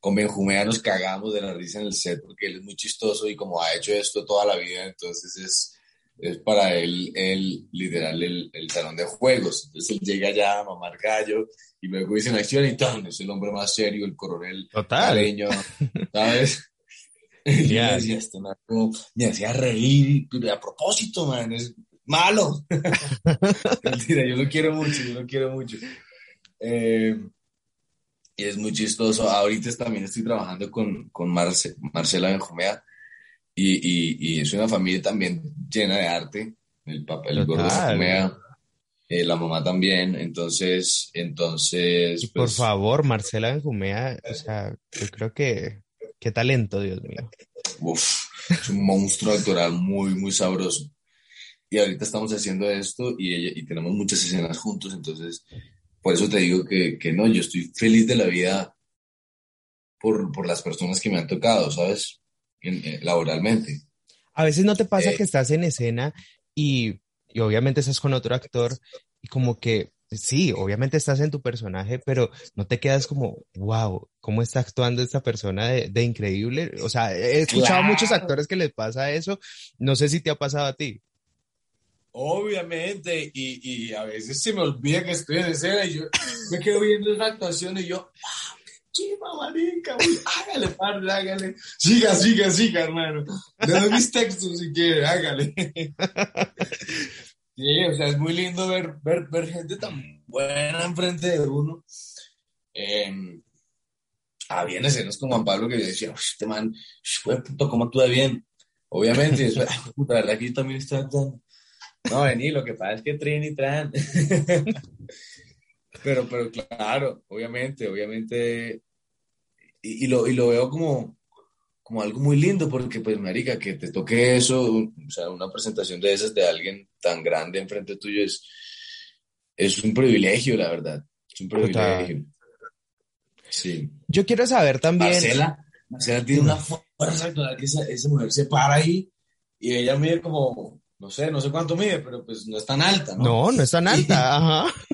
Con Benjumea nos cagamos de la risa en el set porque él es muy chistoso y como ha hecho esto toda la vida, entonces es, es para él, él literal, el, el salón de juegos. Entonces él llega ya a mamar gallo y luego dice en acción y tal, es el hombre más serio, el coronel Total. caleño, ¿sabes? Y me decía, este man, me hacía reír, pero a propósito, man, es malo. Mentira, yo lo quiero mucho, yo lo quiero mucho. Eh, y es muy chistoso. Ahorita también estoy trabajando con, con Marce, Marcela Benjumea y, y, y, es una familia también llena de arte. El papá, el gordo Benjumea eh, la mamá también, entonces, entonces... Y por pues, favor, Marcela Benjumea, o sea, yo creo que, qué talento, Dios mío. Uf, es un monstruo actoral muy, muy sabroso. Y ahorita estamos haciendo esto y, ella, y tenemos muchas escenas juntos, entonces, por eso te digo que, que no, yo estoy feliz de la vida por, por las personas que me han tocado, ¿sabes? En, eh, laboralmente. A veces no te pasa eh, que estás en escena y y obviamente estás con otro actor y como que sí, obviamente estás en tu personaje, pero no te quedas como, wow, ¿cómo está actuando esta persona de, de increíble? O sea, he escuchado claro. a muchos actores que les pasa eso, no sé si te ha pasado a ti. Obviamente, y, y a veces se me olvida que estoy en escena y yo me quedo viendo esa actuación y yo, ah, chiva, marica, hágale, padre, hágale. Siga, siga, siga, hermano. Le mis textos si quiere, hágale. Sí, o sea, es muy lindo ver, ver, ver gente tan buena enfrente de uno. Eh, había escenas con Juan Pablo que yo decía, este man, puto, ¿cómo actúa bien? Obviamente, la verdad que yo también estoy actuando. No, vení, lo que pasa es que Trini Tran. pero, pero claro, obviamente, obviamente y, lo, y lo veo como, como algo muy lindo, porque pues, marica, que te toque eso, o sea, una presentación de esas de alguien tan grande enfrente tuyo es, es un privilegio, la verdad. Es un privilegio. Sí. Yo quiero saber también... Marcela, Marcela tiene una fuerza que esa, esa mujer se para ahí y ella mide como, no sé, no sé cuánto mide, pero pues no es tan alta, ¿no? No, no es tan alta, ajá.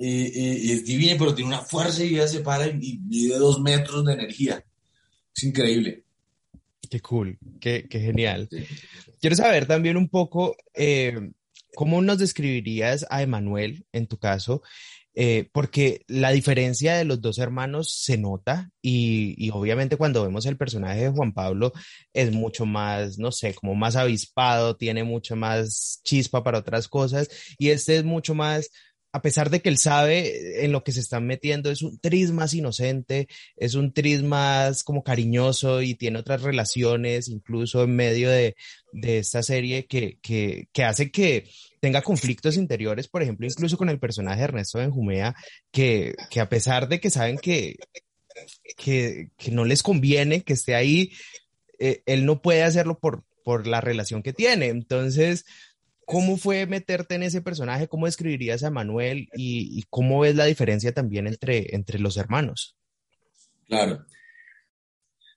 Y, y, es divina, pero tiene una fuerza y ella se para y, mide dos metros de energía. Es increíble. Qué cool, qué, qué genial. Quiero saber también un poco eh, cómo nos describirías a Emanuel, en tu caso, eh, porque la diferencia de los dos hermanos se nota y, y, obviamente cuando vemos el personaje de Juan Pablo es mucho más, no sé, como más avispado, tiene mucho más chispa para otras cosas y este es mucho más a pesar de que él sabe en lo que se están metiendo, es un tris más inocente, es un tris más como cariñoso y tiene otras relaciones, incluso en medio de, esta serie, que, que, que, hace que tenga conflictos interiores, por ejemplo, incluso con el personaje de Ernesto Benjumea, que, que a pesar de que saben que, que, no les conviene que esté ahí, eh, él no puede hacerlo por, por la relación que tiene. Entonces, ¿Cómo fue meterte en ese personaje? ¿Cómo describirías a Manuel? Y, cómo ves la diferencia también entre, entre los hermanos? Claro.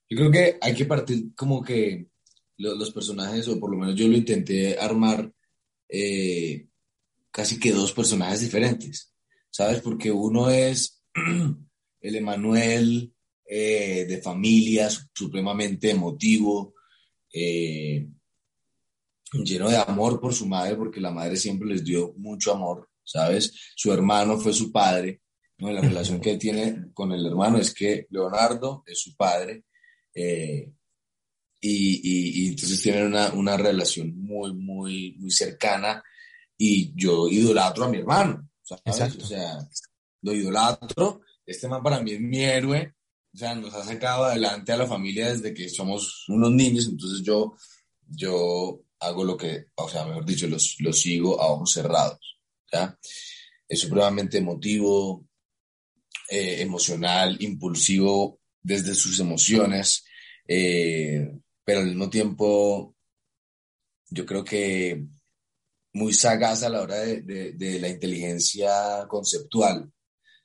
Yo creo que hay que partir como que los, personajes, o por lo menos yo lo intenté armar eh, casi que dos personajes diferentes, ¿sabes? Porque uno es el Emanuel eh, de familia, supremamente emotivo, eh, lleno de amor por su madre, porque la madre siempre les dio mucho amor, ¿sabes? Su hermano fue su padre, ¿no? La relación que tiene con el hermano es que Leonardo es su padre, eh, y, y, entonces tienen una, una, relación muy, muy, muy cercana, y yo idolatro a mi hermano, ¿sabes? O sea, lo idolatro, este man para mí es mi héroe, o sea, nos ha sacado adelante a la familia desde que somos unos niños, entonces yo, yo hago lo que, o sea, mejor dicho, los, los sigo a ojos cerrados. ¿ya? Es supremamente emotivo, eh, emocional, impulsivo desde sus emociones, eh, pero al mismo tiempo yo creo que muy sagaz a la hora de, de, la inteligencia conceptual.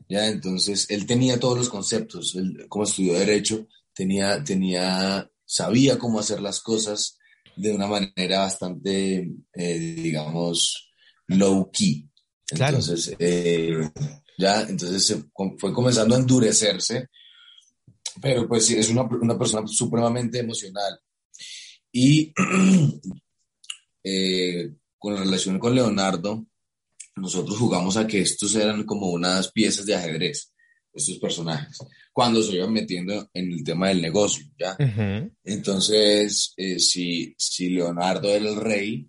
¿ya? Entonces, él tenía todos los conceptos, él, como estudió Derecho, tenía, tenía, sabía cómo hacer las cosas, de una manera bastante, eh, digamos, low key. Entonces, eh, ya, entonces fue comenzando a endurecerse, pero pues es una, una persona supremamente emocional. Y eh, con la relación con Leonardo, nosotros jugamos a que estos eran como unas piezas de ajedrez, estos personajes cuando se iban metiendo en el tema del negocio, ¿ya? Entonces, eh, si, si Leonardo era el rey,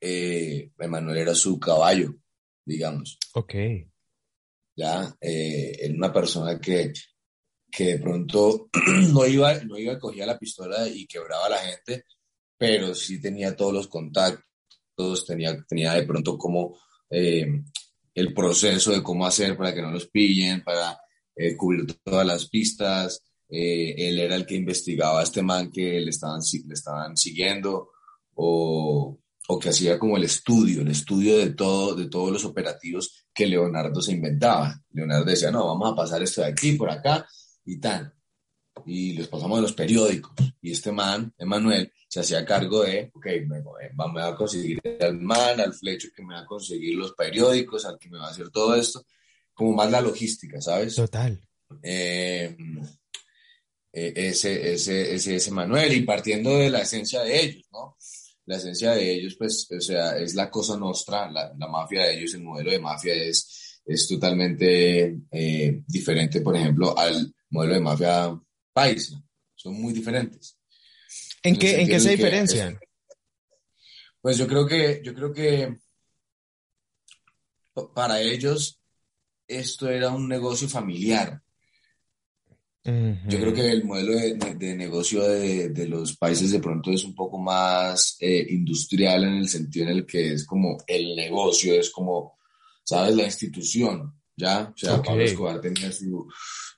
eh, Emanuel era su caballo, digamos. Ok. Ya, eh, era una persona que, que de pronto no iba, no iba a coger la pistola y quebraba a la gente, pero sí tenía todos los contactos, tenía, tenía de pronto como el proceso de cómo hacer para que no los pillen, para eh, cubrió todas las pistas, eh, él era el que investigaba a este man que le estaban, le estaban siguiendo, o, o, que hacía como el estudio, el estudio de, todo, de todos los operativos que Leonardo se inventaba. Leonardo decía, no, vamos a pasar esto de aquí, por acá, y tal. Y les pasamos de los periódicos. Y este man, Emanuel, se hacía cargo de, ok, me, me va a conseguir al man, al flecho que me va a conseguir los periódicos, al que me va a hacer todo esto como más la logística, ¿sabes? Total. Eh, eh, ese, ese, ese, ese Manuel, y partiendo de la esencia de ellos, ¿no? La esencia de ellos, pues, o sea, es la cosa nuestra, la, la mafia de ellos, el modelo de mafia es, es totalmente eh, diferente, por ejemplo, al modelo de mafia paisa. Son muy diferentes. ¿En qué, ¿en qué se diferencian? Pues yo creo que, yo creo que para ellos esto era un negocio familiar. Yo creo que el modelo de, negocio de, los países de pronto es un poco más eh, industrial en el sentido en el que es como el negocio, es como, ¿sabes? La institución, ¿ya? O sea, Pablo Escobar tenía su,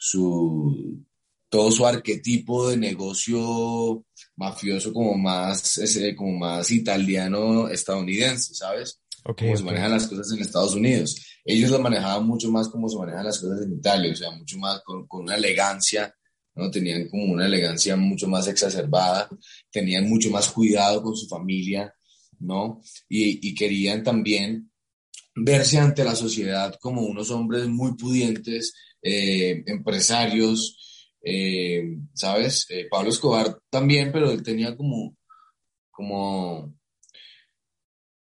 su, todo su arquetipo de negocio mafioso como más, ese, como más italiano estadounidense, ¿sabes? como se manejan las cosas en Estados Unidos. Ellos lo manejaban mucho más como se manejan las cosas en Italia, o sea, mucho más con, con una elegancia, ¿no? Tenían como una elegancia mucho más exacerbada, tenían mucho más cuidado con su familia, ¿no? Y, y querían también verse ante la sociedad como unos hombres muy pudientes, eh, empresarios, eh, ¿sabes? Eh, Pablo Escobar también, pero él tenía como, como,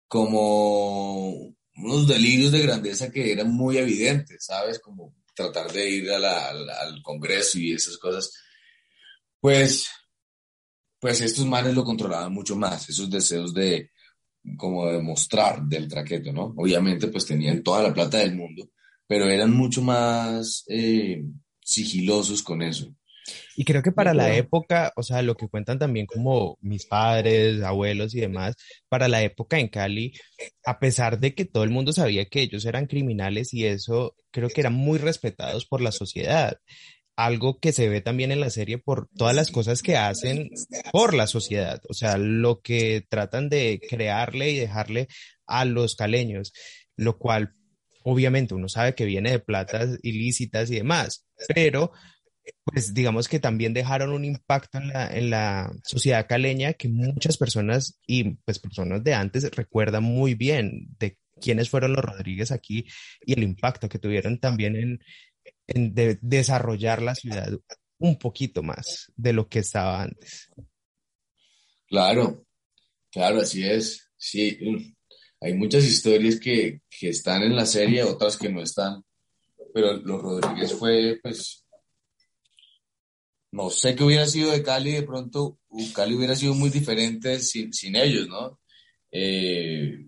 como unos delirios de grandeza que eran muy evidentes, ¿sabes? Como tratar de ir al Congreso y esas cosas. Pues, pues estos manes lo controlaban mucho más, esos deseos de, como demostrar del traqueto, ¿no? Obviamente pues tenían toda la plata del mundo, pero eran mucho más eh, sigilosos con eso. Y creo que para la época, o sea, lo que cuentan también como mis padres, abuelos y demás, para la época en Cali, a pesar de que todo el mundo sabía que ellos eran criminales y eso, creo que eran muy respetados por la sociedad algo que se ve también en la serie por todas las cosas que hacen por la sociedad, o sea, lo que tratan de crearle y dejarle a los caleños, lo cual obviamente uno sabe que viene de platas ilícitas y demás, pero pues digamos que también dejaron un impacto en la, en la sociedad caleña que muchas personas y pues personas de antes recuerdan muy bien de quiénes fueron los Rodríguez aquí y el impacto que tuvieron también en, de desarrollar la ciudad un poquito más de lo que estaba antes. Claro, claro, así es. Sí, hay muchas historias que, que están en la serie, otras que no están, pero los Rodríguez fue, pues, no sé qué hubiera sido de Cali, de pronto Cali hubiera sido muy diferente sin, sin ellos, ¿no? Eh,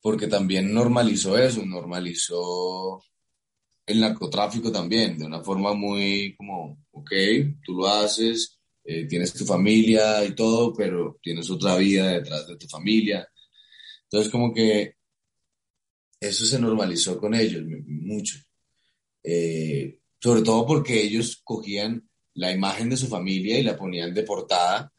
porque también normalizó eso, normalizó el narcotráfico también, de una forma muy como, ok, tú lo haces, eh, tienes tu familia y todo, pero tienes otra vida detrás de tu familia. Entonces como que eso se normalizó con ellos mucho. Eh, sobre todo porque ellos cogían la imagen de su familia y la ponían de portada,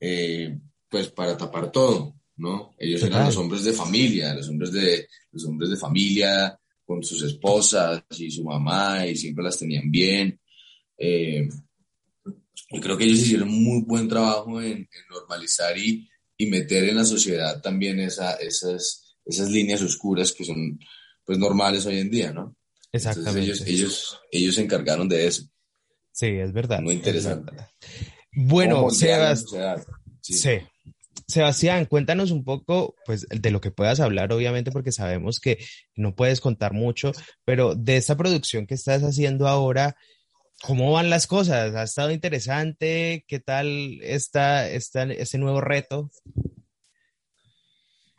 eh, pues para tapar todo, ¿no? Ellos eran los hombres de familia, los hombres de, los hombres de familia con sus esposas y su mamá y siempre las tenían bien. Eh, yo creo que ellos hicieron muy buen trabajo en, normalizar y, y, meter en la sociedad también esa, esas, esas líneas oscuras que son pues normales hoy en día, ¿no? Exactamente. ellos, ellos, ellos se encargaron de eso. Sí, es verdad. Muy interesante. Bueno, Sebas. sí. Sebastián, cuéntanos un poco, pues, de lo que puedas hablar, obviamente, porque sabemos que no puedes contar mucho, pero de esta producción que estás haciendo ahora, ¿cómo van las cosas? ¿Ha estado interesante? ¿Qué tal está, está ese nuevo reto?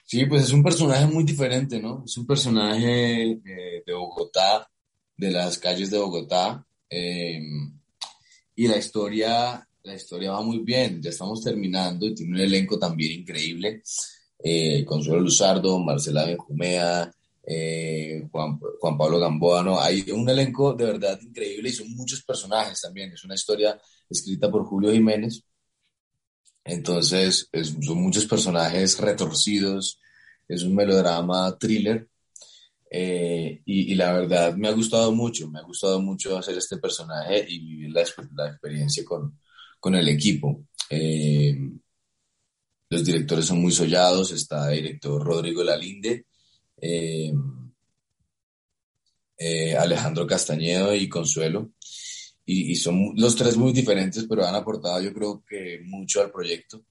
Sí, pues es un personaje muy diferente, ¿no? Es un personaje eh, de Bogotá, de las calles de Bogotá, eh, y la historia la historia va muy bien, ya estamos terminando y tiene un elenco también increíble. Eh, Consuelo Luzardo, Marcela Benjumea, eh, Juan, Pablo Gamboa, ¿no? Hay un elenco de verdad increíble y son muchos personajes también. Es una historia escrita por Julio Jiménez. Entonces, son muchos personajes retorcidos. Es un melodrama thriller. Eh, y, la verdad me ha gustado mucho, me ha gustado mucho hacer este personaje y vivir la, la experiencia con, con el equipo. Eh, los directores son muy sollados, está el director Rodrigo Lalinde, eh, eh, Alejandro Castañedo y Consuelo. Y, son los tres muy diferentes, pero han aportado yo creo que mucho al proyecto.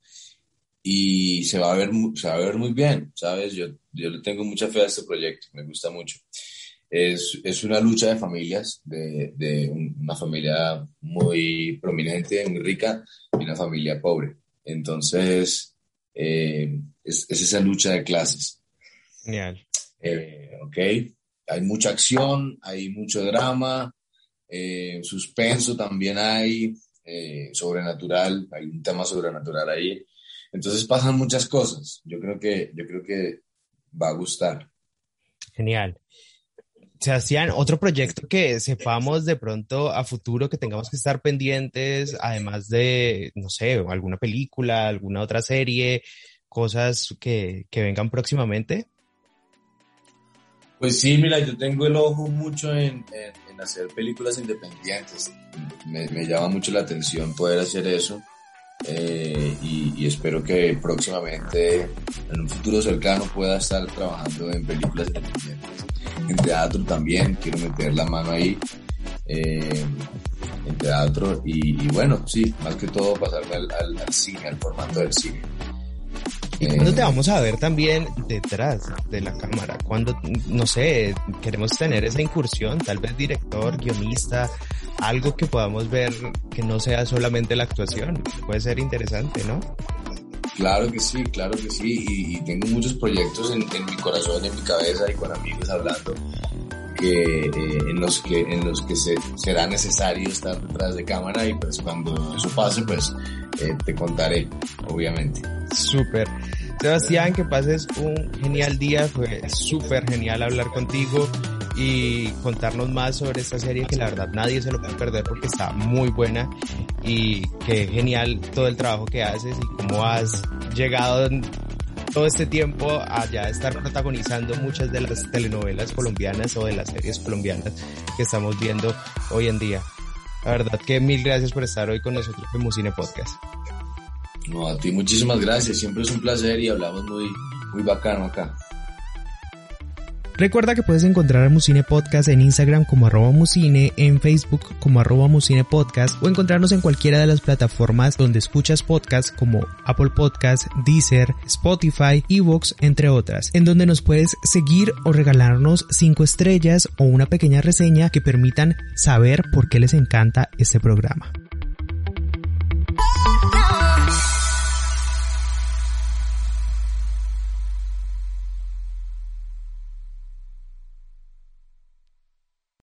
Y se va a ver, se va a ver muy bien, ¿sabes? Yo, yo le tengo mucha fe a este proyecto, me gusta mucho es, es una lucha de familias, de, de, una familia muy prominente, muy rica y una familia pobre. Entonces, eh, es, es, esa lucha de clases. Genial. Eh, ok, hay mucha acción, hay mucho drama, eh, suspenso también hay, eh, sobrenatural, hay un tema sobrenatural ahí. Entonces pasan muchas cosas. Yo creo que, yo creo que va a gustar. Genial. Sebastián, otro proyecto que sepamos de pronto a futuro que tengamos que estar pendientes, además de, no sé, alguna película, alguna otra serie, cosas que, que vengan próximamente. Pues sí, mira, yo tengo el ojo mucho en, en, hacer películas independientes. Me, llama mucho la atención poder hacer eso. Eh, y, espero que próximamente, en un futuro cercano, pueda estar trabajando en películas independientes. En teatro también, quiero meter la mano ahí. Eh, en teatro y, bueno, sí, más que todo pasarme al cine, al formato del cine. ¿Y cuándo te vamos a ver también detrás de la cámara? Cuando, no sé, queremos tener esa incursión, tal vez director, guionista, algo que podamos ver que no sea solamente la actuación. Puede ser interesante, ¿no? Claro que sí, claro que sí. Y, y tengo muchos proyectos en, en, mi corazón, en mi cabeza y con amigos hablando que eh, en los que en los que se, será necesario estar detrás de cámara y pues cuando eso pase pues eh, te contaré, obviamente. Súper. Sebastián, que pases un genial día, fue súper genial hablar contigo y contarnos más sobre esta serie que la verdad nadie se lo puede perder porque está muy buena y que genial todo el trabajo que haces y cómo has llegado todo este tiempo a ya estar protagonizando muchas de las telenovelas colombianas o de las series colombianas que estamos viendo hoy en día. La verdad que mil gracias por estar hoy con nosotros en Musine Podcast. No, a ti muchísimas gracias, siempre es un placer y hablamos muy, muy bacano acá. Recuerda que puedes encontrar a Musine Podcast en Instagram como arroba musine, en Facebook como arroba musine podcast o encontrarnos en cualquiera de las plataformas donde escuchas podcasts como Apple Podcast, Deezer, Spotify, Evox, entre otras, en donde nos puedes seguir o regalarnos 5 estrellas o una pequeña reseña que permitan saber por qué les encanta este programa.